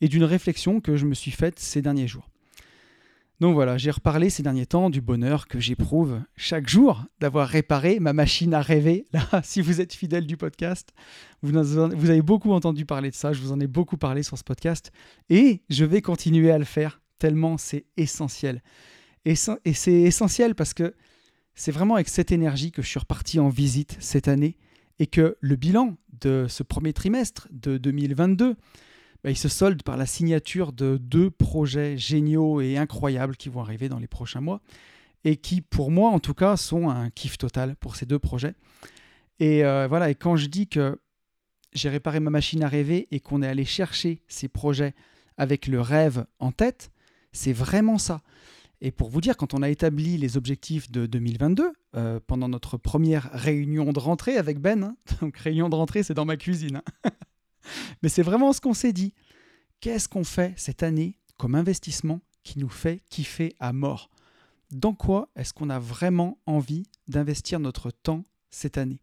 et d'une réflexion que je me suis faite ces derniers jours. Donc voilà, j'ai reparlé ces derniers temps du bonheur que j'éprouve chaque jour d'avoir réparé ma machine à rêver. Là, <laughs> si vous êtes fidèle du podcast, vous, avez beaucoup entendu parler de ça, je vous en ai beaucoup parlé sur ce podcast, et je vais continuer à le faire tellement c'est essentiel. Et c'est essentiel parce que c'est vraiment avec cette énergie que je suis reparti en visite cette année et que le bilan de ce premier trimestre de 2022 bah, il se solde par la signature de deux projets géniaux et incroyables qui vont arriver dans les prochains mois et qui, pour moi en tout cas, sont un kiff total pour ces deux projets. Et euh, voilà, et quand je dis que j'ai réparé ma machine à rêver et qu'on est allé chercher ces projets avec le rêve en tête, c'est vraiment ça. Et pour vous dire, quand on a établi les objectifs de 2022, euh, pendant notre première réunion de rentrée avec Ben, hein, <laughs> donc réunion de rentrée, c'est dans ma cuisine. Hein, <laughs> Mais c'est vraiment ce qu'on s'est dit. Qu'est-ce qu'on fait cette année comme investissement qui nous fait kiffer à mort? Dans quoi est-ce qu'on a vraiment envie d'investir notre temps cette année?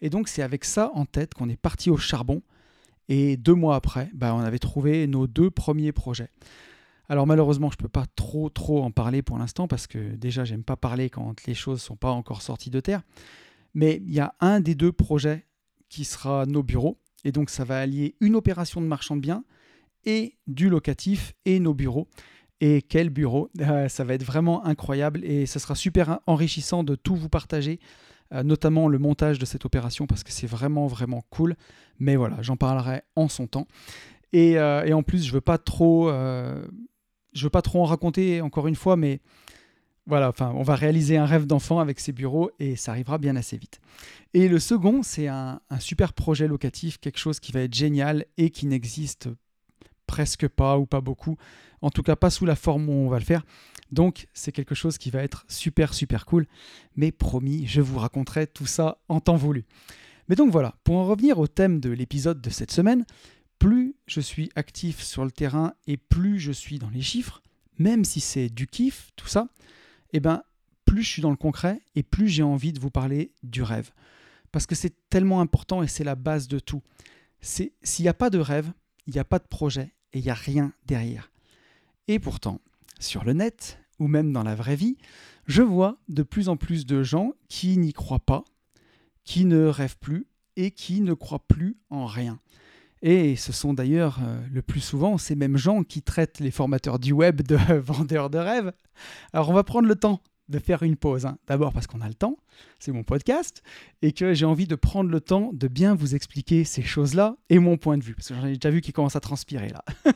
Et donc c'est avec ça en tête qu'on est parti au charbon. Et deux mois après, bah, on avait trouvé nos deux premiers projets. Alors malheureusement, je ne peux pas trop trop en parler pour l'instant parce que déjà j'aime pas parler quand les choses ne sont pas encore sorties de terre. Mais il y a un des deux projets qui sera nos bureaux. Et donc ça va allier une opération de marchand de biens et du locatif et nos bureaux. Et quel bureau? Euh, Ça va être vraiment incroyable et ça sera super enrichissant de tout vous partager, euh, notamment le montage de cette opération parce que c'est vraiment vraiment cool. Mais voilà, j'en parlerai en son temps. Et, euh, et, en plus, je veux pas trop, je veux pas trop en raconter encore une fois, mais voilà, enfin, on va réaliser un rêve d'enfant avec ces bureaux et ça arrivera bien assez vite. Et le second, c'est un, un, super projet locatif, quelque chose qui va être génial et qui n'existe presque pas ou pas beaucoup. En tout cas, pas sous la forme où on va le faire. Donc, c'est quelque chose qui va être super, super cool. Mais promis, je vous raconterai tout ça en temps voulu. Mais donc voilà, pour en revenir au thème de l'épisode de cette semaine, plus je suis actif sur le terrain et plus je suis dans les chiffres, même si c'est du kiff, tout ça, eh ben, plus je suis dans le concret et plus j'ai envie de vous parler du rêve. Parce que c'est tellement important et c'est la base de tout. S'il n'y a pas de rêve, il n'y a pas de projet et il n'y a rien derrière. Et pourtant, sur le net, ou même dans la vraie vie, je vois de plus en plus de gens qui n'y croient pas, qui ne rêvent plus et qui ne croient plus en rien. Et ce sont d'ailleurs euh, le plus souvent ces mêmes gens qui traitent les formateurs du web de <laughs> vendeurs de rêves. Alors on va prendre le temps de faire une pause. Hein. D'abord parce qu'on a le temps, c'est mon podcast, et que j'ai envie de prendre le temps de bien vous expliquer ces choses-là et mon point de vue, parce que j'en ai déjà vu qui commence à transpirer là. <laughs>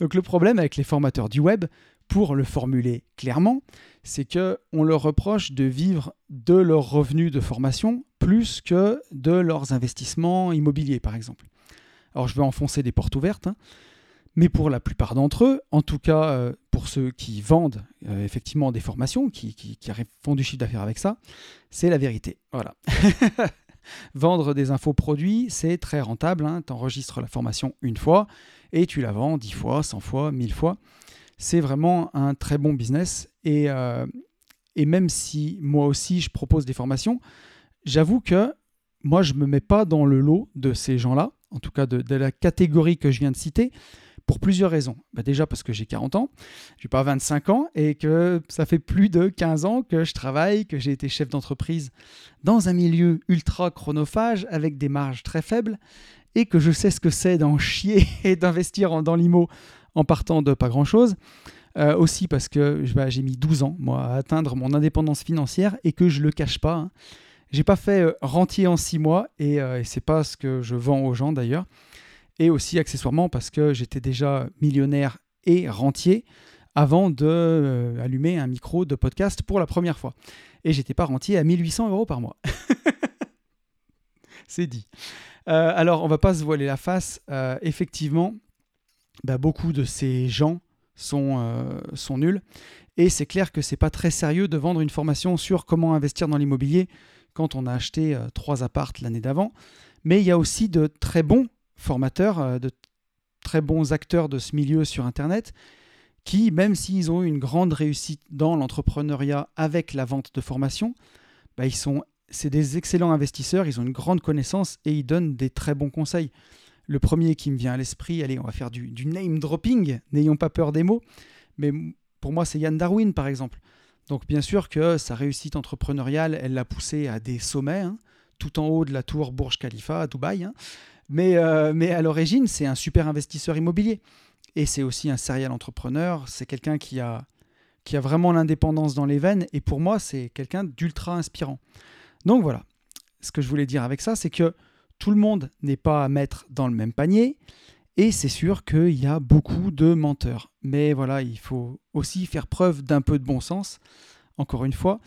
Donc le problème avec les formateurs du web, pour le formuler clairement, c'est que on leur reproche de vivre de leurs revenus de formation plus que de leurs investissements immobiliers, par exemple. Alors je vais enfoncer des portes ouvertes, hein, mais pour la plupart d'entre eux, en tout cas euh, pour ceux qui vendent euh, effectivement des formations, qui, font du chiffre d'affaires avec ça, c'est la vérité. Voilà. <laughs> Vendre des infoproduits, c'est très rentable. Hein. Tu enregistres la formation une fois et tu la vends 10 fois, 100 fois, 1000 fois. C'est vraiment un très bon business. Et, euh, et même si moi aussi je propose des formations, j'avoue que moi je ne me mets pas dans le lot de ces gens-là, en tout cas de, la catégorie que je viens de citer pour plusieurs raisons. Bah, déjà parce que j'ai 40 ans, je n'ai pas 25 ans et que ça fait plus de 15 ans que je travaille, que j'ai été chef d'entreprise dans un milieu ultra chronophage avec des marges très faibles et que je sais ce que c'est d'en chier <laughs> et d'investir dans l'IMO en partant de pas grand-chose. Euh, aussi parce que bah, j'ai mis 12 ans moi, à atteindre mon indépendance financière et que je ne le cache pas. Hein. J'ai pas fait euh, rentier en 6 mois et, euh, et c'est pas ce que je vends aux gens d'ailleurs et aussi accessoirement parce que j'étais déjà millionnaire et rentier avant de euh, allumer un micro de podcast pour la première fois. Et j'étais pas rentier à 1800 euros par mois. <laughs> C'est dit. Euh, alors, on va pas se voiler la face. Effectivement, bah, beaucoup de ces gens sont, sont nuls. Et c'est clair que c'est pas très sérieux de vendre une formation sur comment investir dans l'immobilier quand on a acheté trois appartes l'année d'avant. Mais il y a aussi de très bons formateurs, euh, de très bons acteurs de ce milieu sur Internet, qui, même s'ils ont eu une grande réussite dans l'entrepreneuriat avec la vente de formation, bah, ils sont, c'est des excellents investisseurs, ils ont une grande connaissance et ils donnent des très bons conseils. Le premier qui me vient à l'esprit, allez, on va faire du, name dropping, n'ayons pas peur des mots, mais pour moi c'est Yann Darwin par exemple. Donc bien sûr que sa réussite entrepreneuriale, elle l'a poussé à des sommets, hein, tout en haut de la tour Burj Khalifa à Dubaï. Hein. Mais, euh, mais à l'origine, c'est un super investisseur immobilier. Et c'est aussi un serial entrepreneur. C'est quelqu'un qui a vraiment l'indépendance dans les veines. Et pour moi, c'est quelqu'un d'ultra inspirant. Donc voilà. Ce que je voulais dire avec ça, c'est que tout le monde n'est pas à mettre dans le même panier. Et c'est sûr qu'il y a beaucoup de menteurs. Mais voilà, il faut aussi faire preuve d'un peu de bon sens, encore une fois.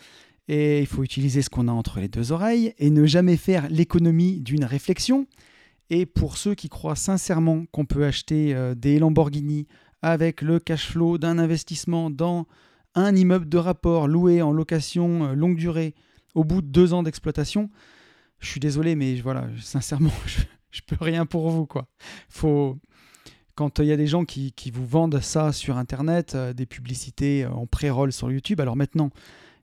Et il faut utiliser ce qu'on a entre les deux oreilles et ne jamais faire l'économie d'une réflexion. Et pour ceux qui croient sincèrement qu'on peut acheter euh, des Lamborghini avec le cash flow d'un investissement dans un immeuble de rapport loué en location euh, longue durée au bout de deux ans d'exploitation, je suis désolé, mais voilà, sincèrement, <laughs> je peux rien pour vous. quoi. Faut, quand il y a des gens qui, vous vendent ça sur Internet, euh, des publicités en pré-roll sur YouTube, alors maintenant,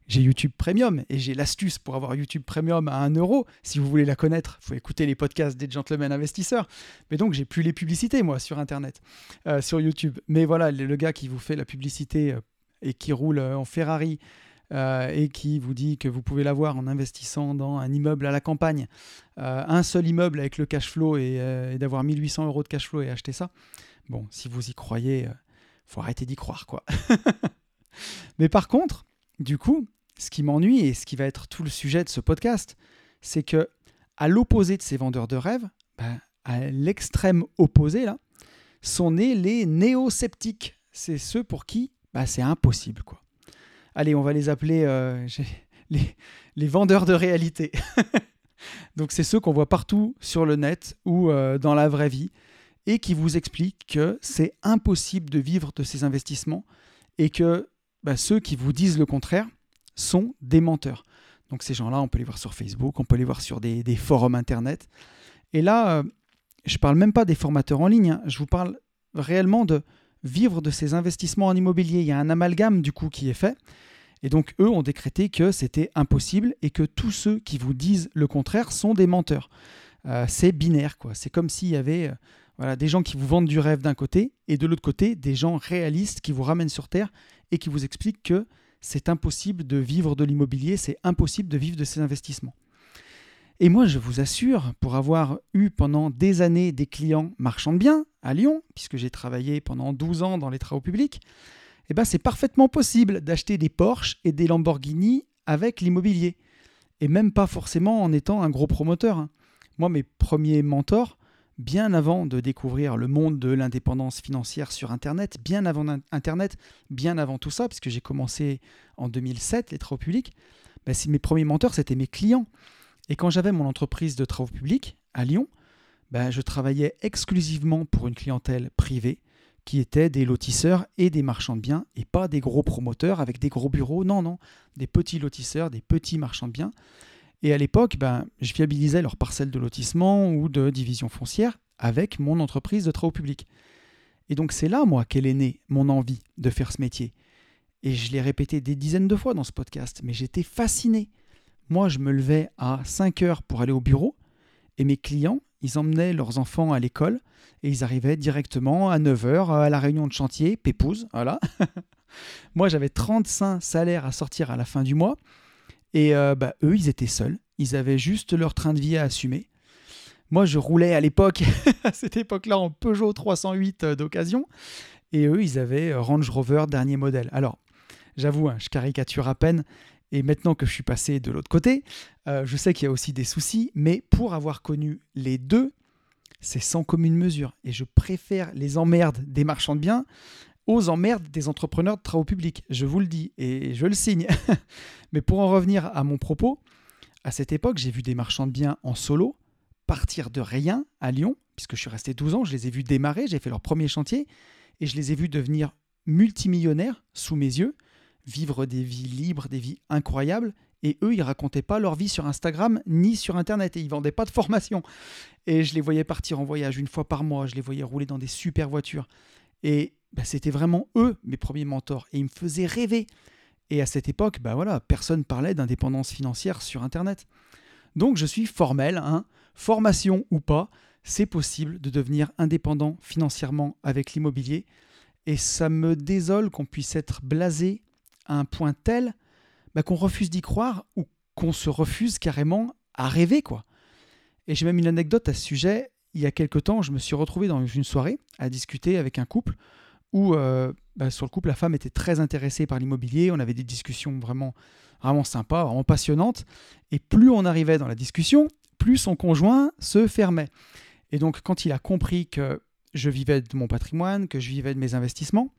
j'ai YouTube Premium et j'ai l'astuce pour avoir YouTube Premium à 1 euro. Si vous voulez la connaître, il faut écouter les podcasts des gentlemen investisseurs. Mais donc, j'ai plus les publicités, moi, sur Internet, euh, sur YouTube. Mais voilà, le, gars qui vous fait la publicité euh, et qui roule euh, en Ferrari euh, et qui vous dit que vous pouvez l'avoir en investissant dans un immeuble à la campagne, euh, un seul immeuble avec le cash flow et, et d'avoir 1800 euros de cash flow et acheter ça, bon, si vous y croyez, faut arrêter d'y croire, quoi. <laughs> Mais par contre, du coup, ce qui m'ennuie et ce qui va être tout le sujet de ce podcast, c'est que à l'opposé de ces vendeurs de rêves, ben, à l'extrême opposé là, sont nés les néo-sceptiques. C'est ceux pour qui bah, c'est impossible. quoi. Allez, on va les appeler euh, <laughs> les, vendeurs de réalité. <laughs> Donc c'est ceux qu'on voit partout sur le net ou euh, dans la vraie vie et qui vous expliquent que c'est impossible de vivre de ces investissements et que bah, ceux qui vous disent le contraire sont des menteurs. Donc ces gens-là, on peut les voir sur Facebook, on peut les voir sur des, forums Internet. Et là, euh, je ne parle même pas des formateurs en ligne, hein. je vous parle réellement de vivre de ces investissements en immobilier. Il y a un amalgame du coup qui est fait. Et donc eux ont décrété que c'était impossible et que tous ceux qui vous disent le contraire sont des menteurs. Euh, c'est binaire, quoi. C'est comme s'il y avait euh, voilà, des gens qui vous vendent du rêve d'un côté et de l'autre côté des gens réalistes qui vous ramènent sur Terre et qui vous expliquent que c'est impossible de vivre de l'immobilier, c'est impossible de vivre de ces investissements. Et moi, je vous assure, pour avoir eu pendant des années des clients marchands de biens à Lyon, puisque j'ai travaillé pendant 12 ans dans les travaux publics, eh ben, c'est parfaitement possible d'acheter des Porsche et des Lamborghini avec l'immobilier. Et même pas forcément en étant un gros promoteur. Hein. Moi, mes premiers mentors, bien avant de découvrir le monde de l'indépendance financière sur Internet, bien avant Internet, bien avant tout ça, puisque j'ai commencé en 2007 les travaux publics, ben, mes premiers mentors, c'était mes clients. Et quand j'avais mon entreprise de travaux publics à Lyon, ben, je travaillais exclusivement pour une clientèle privée qui était des lotisseurs et des marchands de biens et pas des gros promoteurs avec des gros bureaux. Non, non, des petits lotisseurs, des petits marchands de biens. Et à l'époque, ben, je viabilisais leurs parcelles de lotissement ou de division foncière avec mon entreprise de travaux publics. Et donc c'est là, moi, qu'elle est née, mon envie de faire ce métier. Et je l'ai répété des dizaines de fois dans ce podcast, mais j'étais fasciné moi, je me levais à 5 heures pour aller au bureau et mes clients, ils emmenaient leurs enfants à l'école et ils arrivaient directement à 9 heures à la réunion de chantier, pépouze, voilà. <laughs> Moi, j'avais 35 salaires à sortir à la fin du mois et euh, bah, eux, ils étaient seuls. Ils avaient juste leur train de vie à assumer. Moi, je roulais à l'époque, <laughs> à cette époque-là, en Peugeot 308 euh, d'occasion. Et eux, ils avaient euh, Range Rover dernier modèle. Alors, j'avoue, hein, je caricature à peine, et maintenant que je suis passé de l'autre côté, euh, je sais qu'il y a aussi des soucis, mais pour avoir connu les deux, c'est sans commune mesure. Et je préfère les emmerdes des marchands de biens aux emmerdes des entrepreneurs de travaux publics. Je vous le dis et je le signe. <laughs> mais pour en revenir à mon propos, à cette époque, j'ai vu des marchands de biens en solo partir de rien à Lyon, puisque je suis resté 12 ans, je les ai vus démarrer, j'ai fait leur premier chantier, et je les ai vus devenir multimillionnaires sous mes yeux vivre des vies libres, des vies incroyables. Et eux, ils racontaient pas leur vie sur Instagram ni sur Internet et ils vendaient pas de formation. Et je les voyais partir en voyage une fois par mois, je les voyais rouler dans des super voitures. Et bah, c'était vraiment eux, mes premiers mentors. Et ils me faisaient rêver. Et à cette époque, bah voilà, personne parlait d'indépendance financière sur Internet. Donc je suis formel, hein, formation ou pas, c'est possible de devenir indépendant financièrement avec l'immobilier. Et ça me désole qu'on puisse être blasé à un point tel bah, qu'on refuse d'y croire ou qu'on se refuse carrément à rêver. quoi. Et j'ai même une anecdote à ce sujet. Il y a quelque temps, je me suis retrouvé dans une soirée à discuter avec un couple où, euh, bah, sur le couple, la femme était très intéressée par l'immobilier. On avait des discussions vraiment, vraiment sympas, vraiment passionnantes. Et plus on arrivait dans la discussion, plus son conjoint se fermait. Et donc, quand il a compris que je vivais de mon patrimoine, que je vivais de mes investissements,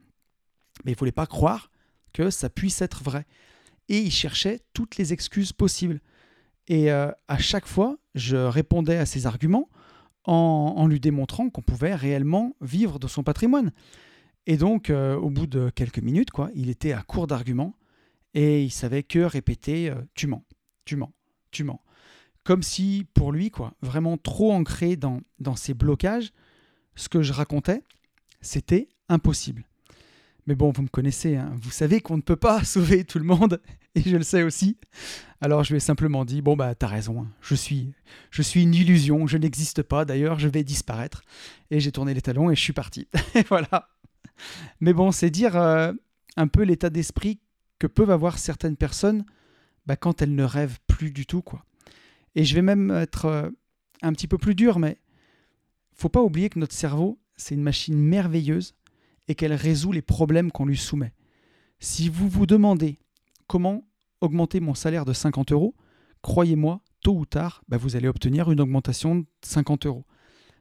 mais il ne fallait pas croire que ça puisse être vrai. Et il cherchait toutes les excuses possibles. Et euh, à chaque fois, je répondais à ses arguments en, lui démontrant qu'on pouvait réellement vivre de son patrimoine. Et donc, euh, au bout de quelques minutes, quoi, il était à court d'arguments et il savait que répéter euh, tu mens, tu mens, tu mens. Comme si, pour lui, quoi, vraiment trop ancré dans, dans ses blocages, ce que je racontais, c'était impossible. Mais bon, vous me connaissez, hein. vous savez qu'on ne peut pas <laughs> sauver tout le monde, et je le sais aussi. Alors je lui ai simplement dit, bon bah t'as raison, hein. je, suis, je suis une illusion, je n'existe pas, d'ailleurs je vais disparaître. Et j'ai tourné les talons et je suis parti. <laughs> voilà. Mais bon, c'est dire euh, un peu l'état d'esprit que peuvent avoir certaines personnes bah, quand elles ne rêvent plus du tout. quoi. Et je vais même être euh, un petit peu plus dur, mais faut pas oublier que notre cerveau, c'est une machine merveilleuse et qu'elle résout les problèmes qu'on lui soumet. Si vous vous demandez comment augmenter mon salaire de 50 euros, croyez-moi, tôt ou tard, bah, vous allez obtenir une augmentation de 50 euros.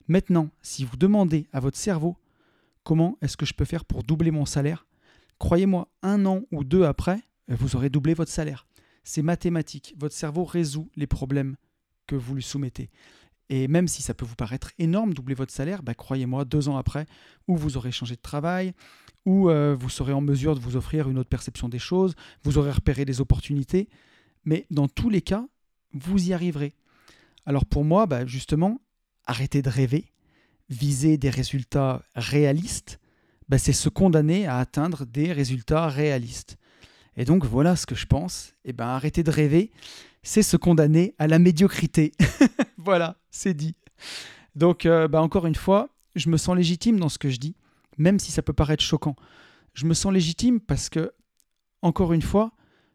Maintenant, si vous demandez à votre cerveau comment est-ce que je peux faire pour doubler mon salaire, croyez-moi, un an ou deux après, vous aurez doublé votre salaire. C'est mathématique. Votre cerveau résout les problèmes que vous lui soumettez. Et même si ça peut vous paraître énorme, doubler votre salaire, bah, croyez-moi, deux ans après, ou vous aurez changé de travail, ou euh, vous serez en mesure de vous offrir une autre perception des choses, vous aurez repéré des opportunités. Mais dans tous les cas, vous y arriverez. Alors pour moi, bah, justement, arrêter de rêver, viser des résultats réalistes, bah, c'est se condamner à atteindre des résultats réalistes. Et donc voilà ce que je pense. Et eh ben arrêter de rêver, c'est se condamner à la médiocrité. <laughs> voilà, c'est dit. Donc euh, bah, encore une fois, je me sens légitime dans ce que je dis, même si ça peut paraître choquant. Je me sens légitime parce que, encore une fois,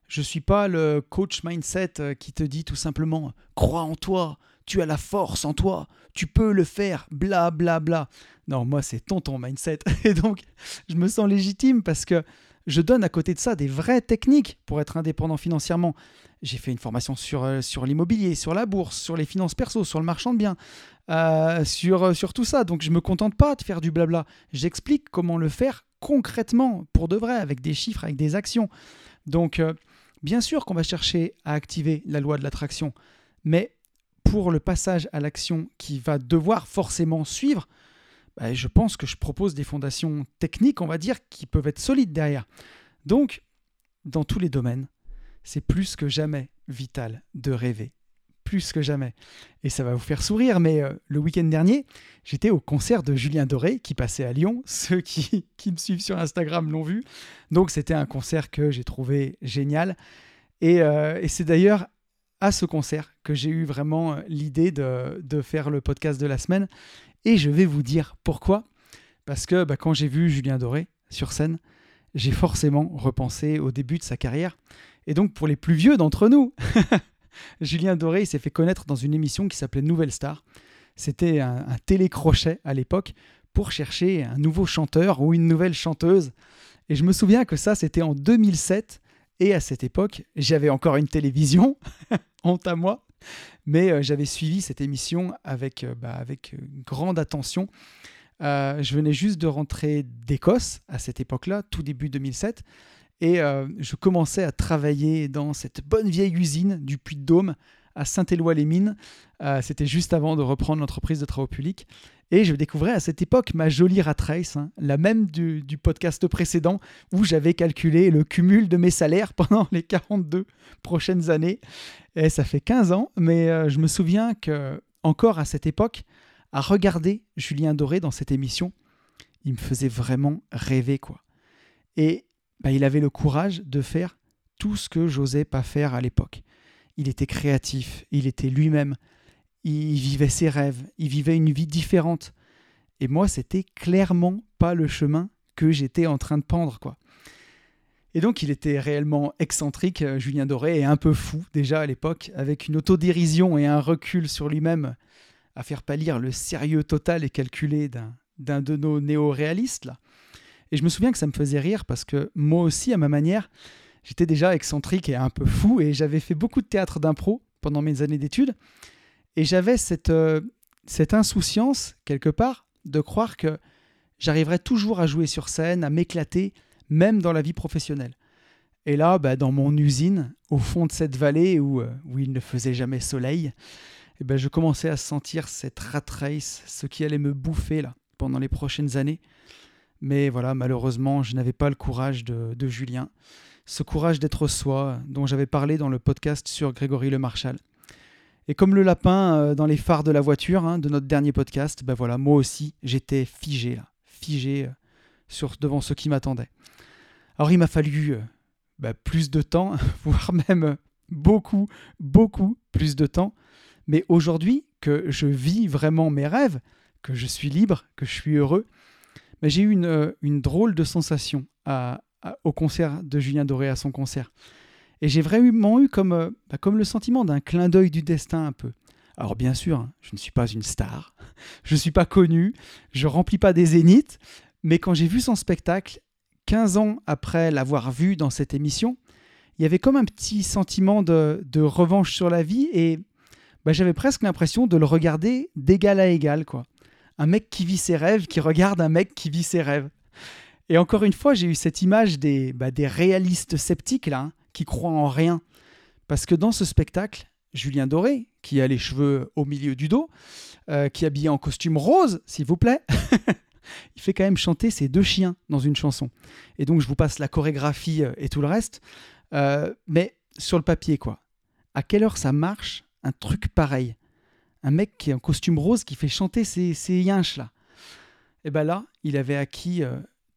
je ne suis pas le coach mindset euh, qui te dit tout simplement crois en toi, tu as la force en toi, tu peux le faire, bla bla bla. Non, moi c'est tonton mindset. <laughs> Et donc, je me sens légitime parce que je donne à côté de ça des vraies techniques pour être indépendant financièrement. J'ai fait une formation sur, euh, sur l'immobilier, sur la bourse, sur les finances perso, sur le marchand de biens, euh, sur, euh, sur tout ça. Donc je ne me contente pas de faire du blabla. J'explique comment le faire concrètement, pour de vrai, avec des chiffres, avec des actions. Donc bien sûr qu'on va chercher à activer la loi de l'attraction, mais pour le passage à l'action qui va devoir forcément suivre, bah, je pense que je propose des fondations techniques, on va dire, qui peuvent être solides derrière. Donc, dans tous les domaines, c'est plus que jamais vital de rêver. Plus que jamais. Et ça va vous faire sourire, mais euh, le week-end dernier, j'étais au concert de Julien Doré qui passait à Lyon. <laughs> Ceux qui, me suivent sur Instagram l'ont vu. Donc c'était un concert que j'ai trouvé génial. Et, euh, c'est d'ailleurs à ce concert que j'ai eu vraiment euh, l'idée de, faire le podcast de la semaine. Et je vais vous dire pourquoi. Parce que bah, quand j'ai vu Julien Doré sur scène, j'ai forcément repensé au début de sa carrière. Et donc pour les plus vieux d'entre nous, <laughs> Julien Doré s'est fait connaître dans une émission qui s'appelait Nouvelle Star. C'était un, un télécrochet à l'époque pour chercher un nouveau chanteur ou une nouvelle chanteuse. Et je me souviens que ça, c'était en 2007. Et à cette époque, j'avais encore une télévision, <laughs> honte à moi. Mais euh, j'avais suivi cette émission avec, euh, bah, avec grande attention. Euh, je venais juste de rentrer d'Écosse à cette époque-là, tout début 2007. Et je commençais à travailler dans cette bonne vieille usine du Puy-de-Dôme à Saint-Éloi-les-Mines. C'était juste avant de reprendre l'entreprise de travaux publics. Et je découvrais à cette époque ma jolie rat race, hein, la même du, podcast précédent, où j'avais calculé le cumul de mes salaires <laughs> pendant les 42 prochaines années. Et ça fait 15 ans, mais euh, je me souviens que encore à cette époque, à regarder Julien Doré dans cette émission, il me faisait vraiment rêver quoi. Et bah, il avait le courage de faire tout ce que j'osais pas faire à l'époque. Il était créatif, il était lui-même, il vivait ses rêves, il vivait une vie différente. Et moi, c'était clairement pas le chemin que j'étais en train de pendre quoi. Et donc, il était réellement excentrique, euh, Julien Doré, et un peu fou déjà à l'époque, avec une autodérision et un recul sur lui-même à faire pâlir le sérieux total et calculé d'un de nos néo-réalistes. Là. Et je me souviens que ça me faisait rire parce que moi aussi, à ma manière, j'étais déjà excentrique et un peu fou, et j'avais fait beaucoup de théâtre d'impro pendant mes années d'études. Et j'avais cette, euh, cette insouciance, quelque part, de croire que j'arriverais toujours à jouer sur scène, à m'éclater, même dans la vie professionnelle. Et là, bah, dans mon usine, au fond de cette vallée où, euh, il ne faisait jamais soleil, eh ben, je commençais à sentir cette rat race, ce qui allait me bouffer là, pendant les prochaines années. Mais voilà, malheureusement, je n'avais pas le courage de, de Julien, ce courage d'être soi dont j'avais parlé dans le podcast sur Grégory Le Marchal. Et comme le lapin euh, dans les phares de la voiture hein, de notre dernier podcast, ben voilà, moi aussi, j'étais figé figé euh, sur, devant ce qui m'attendait. Alors il m'a fallu euh, bah, plus de temps, <laughs> voire même beaucoup, beaucoup plus de temps. Mais aujourd'hui que je vis vraiment mes rêves, que je suis libre, que je suis heureux, bah, j'ai eu une, drôle de sensation au concert de Julien Doré, à son concert. Et j'ai vraiment eu comme, euh, bah, comme le sentiment d'un clin d'œil du destin un peu. Alors bien sûr, hein, je ne suis pas une star, <laughs> je ne suis pas connu, je remplis pas des zéniths, mais quand j'ai vu son spectacle, 15 ans après l'avoir vu dans cette émission, il y avait comme un petit sentiment de, revanche sur la vie et bah, j'avais presque l'impression de le regarder d'égal à égal. quoi. Un mec qui vit ses rêves, qui regarde un mec qui vit ses rêves. Et encore une fois, j'ai eu cette image des, bah, des réalistes sceptiques là, hein, qui croient en rien. Parce que dans ce spectacle, Julien Doré, qui a les cheveux au milieu du dos, euh, qui est habillé en costume rose, s'il vous plaît, <laughs> il fait quand même chanter ses deux chiens dans une chanson. Et donc je vous passe la chorégraphie euh, et tout le reste. Euh, mais sur le papier, quoi. À quelle heure ça marche un truc pareil? Un mec qui est en costume rose qui fait chanter ses, ses yinches là. Et bien là, il avait acquis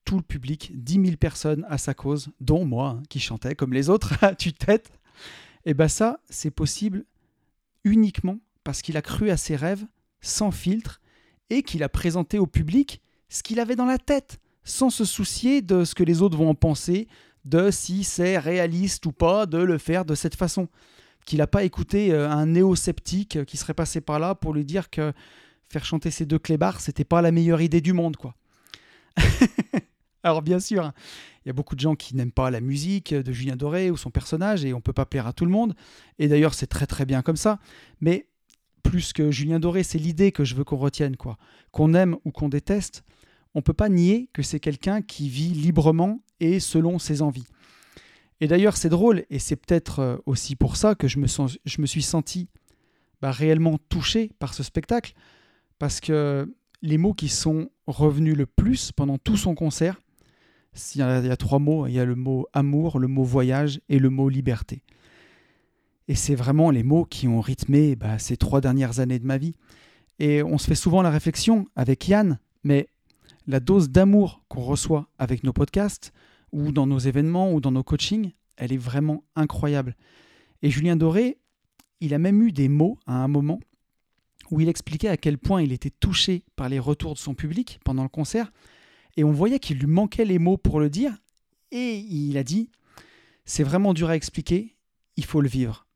tout le public, 10 000 personnes à sa cause, dont moi, hein, qui chantais comme les autres à tue-tête. Et bien ça, c'est possible uniquement parce qu'il a cru à ses rêves sans filtre et qu'il a présenté au public ce qu'il avait dans la tête, sans se soucier de ce que les autres vont en penser, de si c'est réaliste ou pas de le faire de cette façon. Qu'il n'a pas écouté euh, un néo-sceptique qui serait passé par là pour lui dire que faire chanter ces deux clébards, c'était pas la meilleure idée du monde, quoi. <laughs> Alors bien sûr, hein, il y a beaucoup de gens qui n'aiment pas la musique de Julien Doré ou son personnage et on ne peut pas plaire à tout le monde. Et d'ailleurs, c'est très très bien comme ça. Mais plus que Julien Doré, c'est l'idée que je veux qu'on retienne, quoi. Qu'on aime ou qu'on déteste, on ne peut pas nier que c'est quelqu'un qui vit librement et selon ses envies. Et d'ailleurs, c'est drôle, et c'est peut-être euh, aussi pour ça que je me, suis senti bah, réellement touché par ce spectacle, parce que les mots qui sont revenus le plus pendant tout son concert, il y, a, trois mots, il y a le mot amour, le mot voyage et le mot liberté. Et c'est vraiment les mots qui ont rythmé bah, ces trois dernières années de ma vie. Et on se fait souvent la réflexion avec Yann, mais la dose d'amour qu'on reçoit avec nos podcasts, ou dans nos événements, ou dans nos coachings, elle est vraiment incroyable. Et Julien Doré, il a même eu des mots à un moment où il expliquait à quel point il était touché par les retours de son public pendant le concert, et on voyait qu'il lui manquait les mots pour le dire. Et il a dit, c'est vraiment dur à expliquer, il faut le vivre.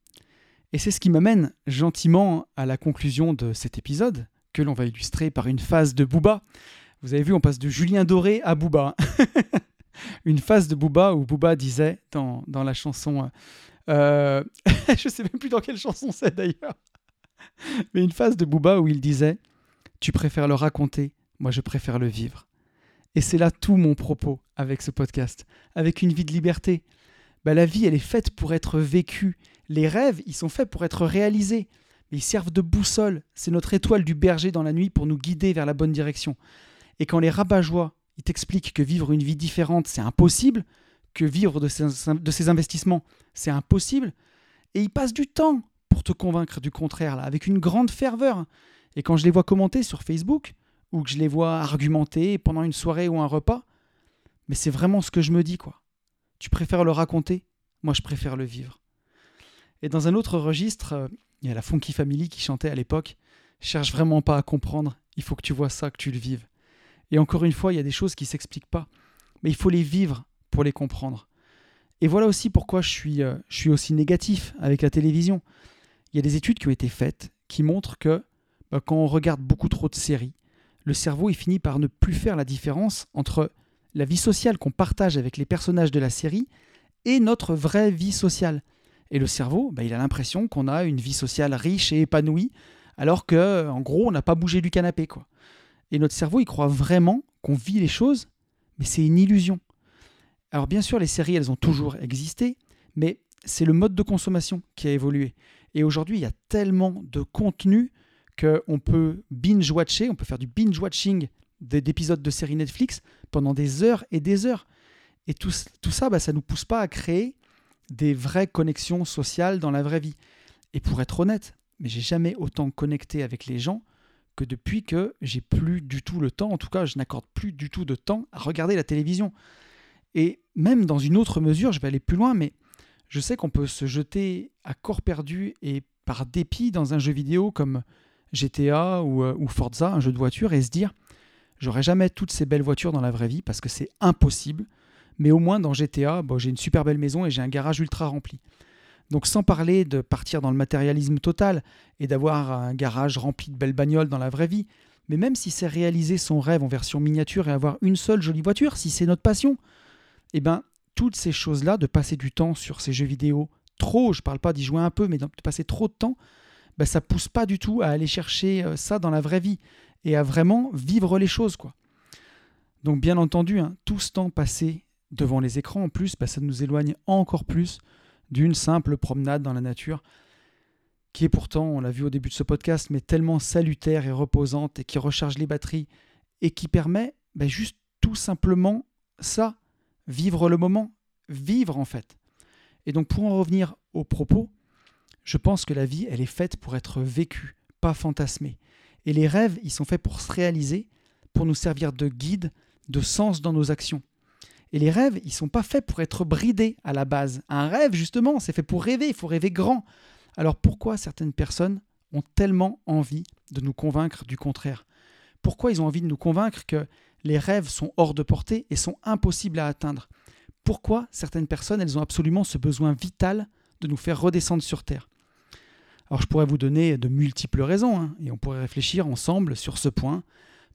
Et c'est ce qui m'amène gentiment à la conclusion de cet épisode, que l'on va illustrer par une phase de Booba. Vous avez vu, on passe de Julien Doré à Booba. <laughs> une phase de Booba où Booba disait dans, dans la chanson... Euh, <laughs> je sais même plus dans quelle chanson c'est d'ailleurs. Mais une phase de Booba où il disait Tu préfères le raconter, moi je préfère le vivre. Et c'est là tout mon propos avec ce podcast, avec une vie de liberté. Bah, la vie, elle est faite pour être vécue. Les rêves, ils sont faits pour être réalisés. Ils servent de boussole. C'est notre étoile du berger dans la nuit pour nous guider vers la bonne direction. Et quand les rabat-joie, ils t'expliquent que vivre une vie différente, c'est impossible, que vivre de ces, de ces investissements, c'est impossible, et ils passent du temps pour te convaincre du contraire, là, avec une grande ferveur. Et quand je les vois commenter sur Facebook, ou que je les vois argumenter pendant une soirée ou un repas. Mais c'est vraiment ce que je me dis, quoi. Tu préfères le raconter Moi, je préfère le vivre. Et dans un autre registre, euh, il y a la Funky Family qui chantait à l'époque Cherche vraiment pas à comprendre, il faut que tu vois ça, que tu le vives. Et encore une fois, il y a des choses qui s'expliquent pas, mais il faut les vivre pour les comprendre. Et voilà aussi pourquoi je suis, euh, je suis aussi négatif avec la télévision. Il y a des études qui ont été faites qui montrent que bah, quand on regarde beaucoup trop de séries, le cerveau il finit par ne plus faire la différence entre la vie sociale qu'on partage avec les personnages de la série et notre vraie vie sociale. Et le cerveau, bah, il a l'impression qu'on a une vie sociale riche et épanouie, alors que, en gros, on n'a pas bougé du canapé, quoi. Et notre cerveau, il croit vraiment qu'on vit les choses, mais c'est une illusion. Alors bien sûr, les séries, elles ont toujours existé, mais c'est le mode de consommation qui a évolué. Et aujourd'hui, il y a tellement de contenu qu'on peut binge-watcher, on peut faire du binge-watching d'épisodes de séries Netflix pendant des heures et des heures. Et tout, ça, bah, ça ne nous pousse pas à créer des vraies connexions sociales dans la vraie vie. Et pour être honnête, mais j'ai jamais autant connecté avec les gens que depuis que j'ai plus du tout le temps, en tout cas je n'accorde plus du tout de temps à regarder la télévision. Et même dans une autre mesure, je vais aller plus loin, mais je sais qu'on peut se jeter à corps perdu et par dépit dans un jeu vidéo comme GTA euh, ou, Forza, un jeu de voiture, et se dire j'aurai jamais toutes ces belles voitures dans la vraie vie parce que c'est impossible. Mais au moins dans GTA, bon, j'ai une super belle maison et j'ai un garage ultra rempli. Donc sans parler de partir dans le matérialisme total et d'avoir un garage rempli de belles bagnoles dans la vraie vie, mais même si c'est réaliser son rêve en version miniature et avoir une seule jolie voiture, si c'est notre passion, eh ben toutes ces choses-là, de passer du temps sur ces jeux vidéo, trop, je parle pas d'y jouer un peu, mais de passer trop de temps, ben ça pousse pas du tout à aller chercher euh, ça dans la vraie vie et à vraiment vivre les choses, quoi. Donc bien entendu, hein, tout ce temps passé devant les écrans, en plus, ben, ça nous éloigne encore plus d'une simple promenade dans la nature, qui est pourtant, on l'a vu au début de ce podcast, mais tellement salutaire et reposante et qui recharge les batteries et qui permet ben, juste tout simplement ça, vivre le moment, vivre en fait. Et donc pour en revenir au propos, je pense que la vie, elle est faite pour être vécue, pas fantasmée. Et les rêves, ils sont faits pour se réaliser, pour nous servir de guide, de sens dans nos actions. Et les rêves, ils sont pas faits pour être bridés à la base. Un rêve, justement, c'est fait pour rêver, il faut rêver grand. Alors pourquoi certaines personnes ont tellement envie de nous convaincre du contraire? Pourquoi ils ont envie de nous convaincre que les rêves sont hors de portée et sont impossibles à atteindre? Pourquoi certaines personnes, elles ont absolument ce besoin vital de nous faire redescendre sur Terre? Alors je pourrais vous donner de multiples raisons, hein, et on pourrait réfléchir ensemble sur ce point.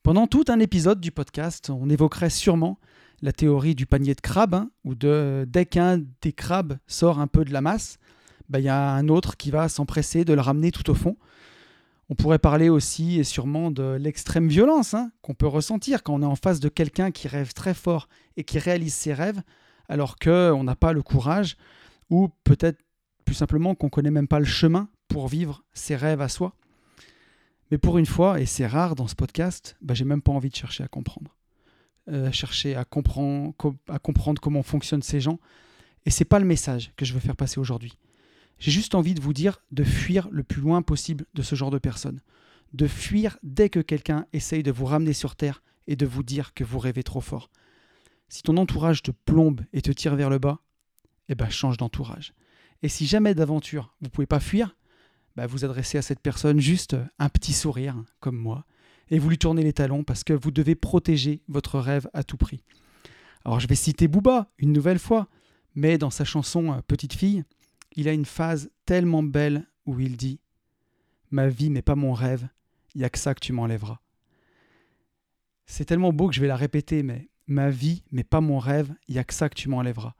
Pendant tout un épisode du podcast, on évoquerait sûrement la théorie du panier de crabes, hein, où de, dès qu'un des crabes sort un peu de la masse, bah, il y a un autre qui va s'empresser de le ramener tout au fond. On pourrait parler aussi et sûrement de l'extrême violence hein, qu'on peut ressentir quand on est en face de quelqu'un qui rêve très fort et qui réalise ses rêves, alors qu'on n'a pas le courage, ou peut-être plus simplement qu'on ne connaît même pas le chemin pour vivre ses rêves à soi. Mais pour une fois, et c'est rare dans ce podcast, bah, j'ai même pas envie de chercher à comprendre. Euh, chercher à comprendre, comment fonctionnent ces gens. Et c'est pas le message que je veux faire passer aujourd'hui. J'ai juste envie de vous dire de fuir le plus loin possible de ce genre de personnes. De fuir dès que quelqu'un essaye de vous ramener sur Terre et de vous dire que vous rêvez trop fort. Si ton entourage te plombe et te tire vers le bas, eh ben change d'entourage. Et si jamais d'aventure vous pouvez pas fuir, bah, vous adressez à cette personne juste un petit sourire, comme moi, et vous lui tournez les talons parce que vous devez protéger votre rêve à tout prix. Alors je vais citer Booba une nouvelle fois, mais dans sa chanson euh, Petite fille, il a une phase tellement belle où il dit Ma vie n'est pas mon rêve, il n'y a que ça que tu m'enlèveras. C'est tellement beau que je vais la répéter, mais ma vie n'est pas mon rêve, il n'y a que ça que tu m'enlèveras.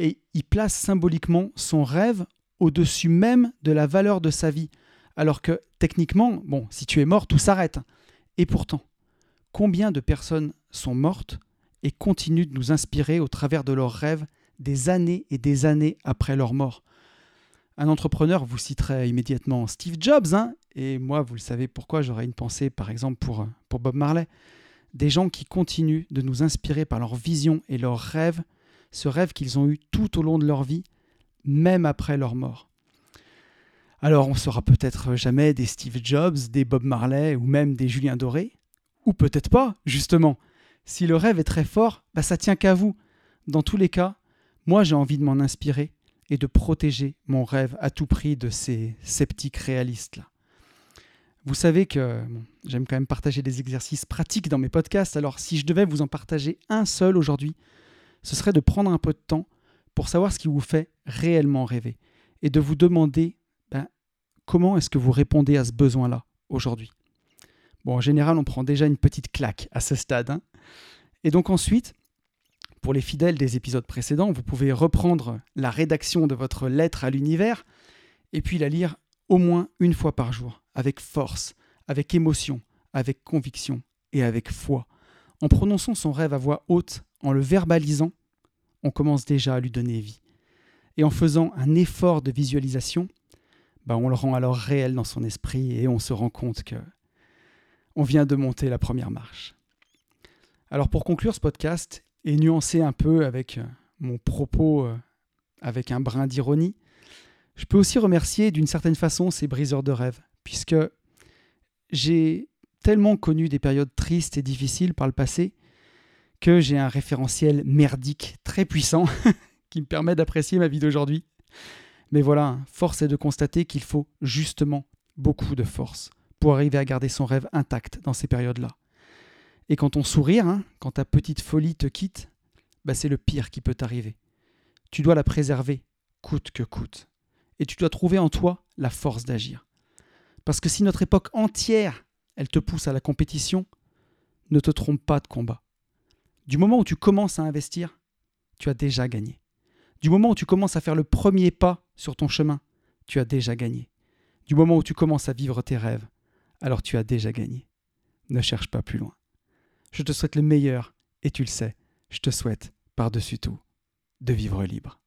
Et il place symboliquement son rêve au-dessus même de la valeur de sa vie. Alors que techniquement, bon, si tu es mort, tout s'arrête. Et pourtant, combien de personnes sont mortes et continuent de nous inspirer au travers de leurs rêves des années et des années après leur mort? Un entrepreneur vous citerait immédiatement Steve Jobs, hein et moi, vous le savez pourquoi j'aurais une pensée, par exemple, pour, pour Bob Marley. Des gens qui continuent de nous inspirer par leur vision et leurs rêves, ce rêve qu'ils ont eu tout au long de leur vie, même après leur mort. Alors on sera peut-être jamais des Steve Jobs, des Bob Marley ou même des Julien Doré, ou peut-être pas, justement. Si le rêve est très fort, bah ça tient qu'à vous. Dans tous les cas, moi j'ai envie de m'en inspirer et de protéger mon rêve à tout prix de ces sceptiques réalistes-là. Vous savez que j'aime quand même partager des exercices pratiques dans mes podcasts, alors si je devais vous en partager un seul aujourd'hui, ce serait de prendre un peu de temps pour savoir ce qui vous fait réellement rêver et de vous demander ben, comment est-ce que vous répondez à ce besoin-là aujourd'hui? Bon, en général, on prend déjà une petite claque à ce stade. Hein. Et donc ensuite, pour les fidèles des épisodes précédents, vous pouvez reprendre la rédaction de votre lettre à l'univers et puis la lire au moins une fois par jour, avec force, avec émotion, avec conviction et avec foi. En prononçant son rêve à voix haute, en le verbalisant, on commence déjà à lui donner vie. Et en faisant un effort de visualisation, bah on le rend alors réel dans son esprit et on se rend compte que on vient de monter la première marche. Alors pour conclure ce podcast et nuancer un peu avec euh, mon propos euh, avec un brin d'ironie, je peux aussi remercier d'une certaine façon ces briseurs de rêves, puisque j'ai tellement connu des périodes tristes et difficiles par le passé que j'ai un référentiel merdique très puissant <laughs> qui me permet d'apprécier ma vie d'aujourd'hui. Mais voilà, force est de constater qu'il faut justement beaucoup de force pour arriver à garder son rêve intact dans ces périodes-là. Et quand ton sourire, hein, quand ta petite folie te quitte, bah, c'est le pire qui peut t'arriver. Tu dois la préserver, coûte que coûte. Et tu dois trouver en toi la force d'agir. Parce que si notre époque entière, elle te pousse à la compétition, ne te trompe pas de combat. Du moment où tu commences à investir, tu as déjà gagné. Du moment où tu commences à faire le premier pas sur ton chemin, tu as déjà gagné. Du moment où tu commences à vivre tes rêves, alors tu as déjà gagné. Ne cherche pas plus loin. Je te souhaite le meilleur, et tu le sais, je te souhaite, par-dessus tout, de vivre libre.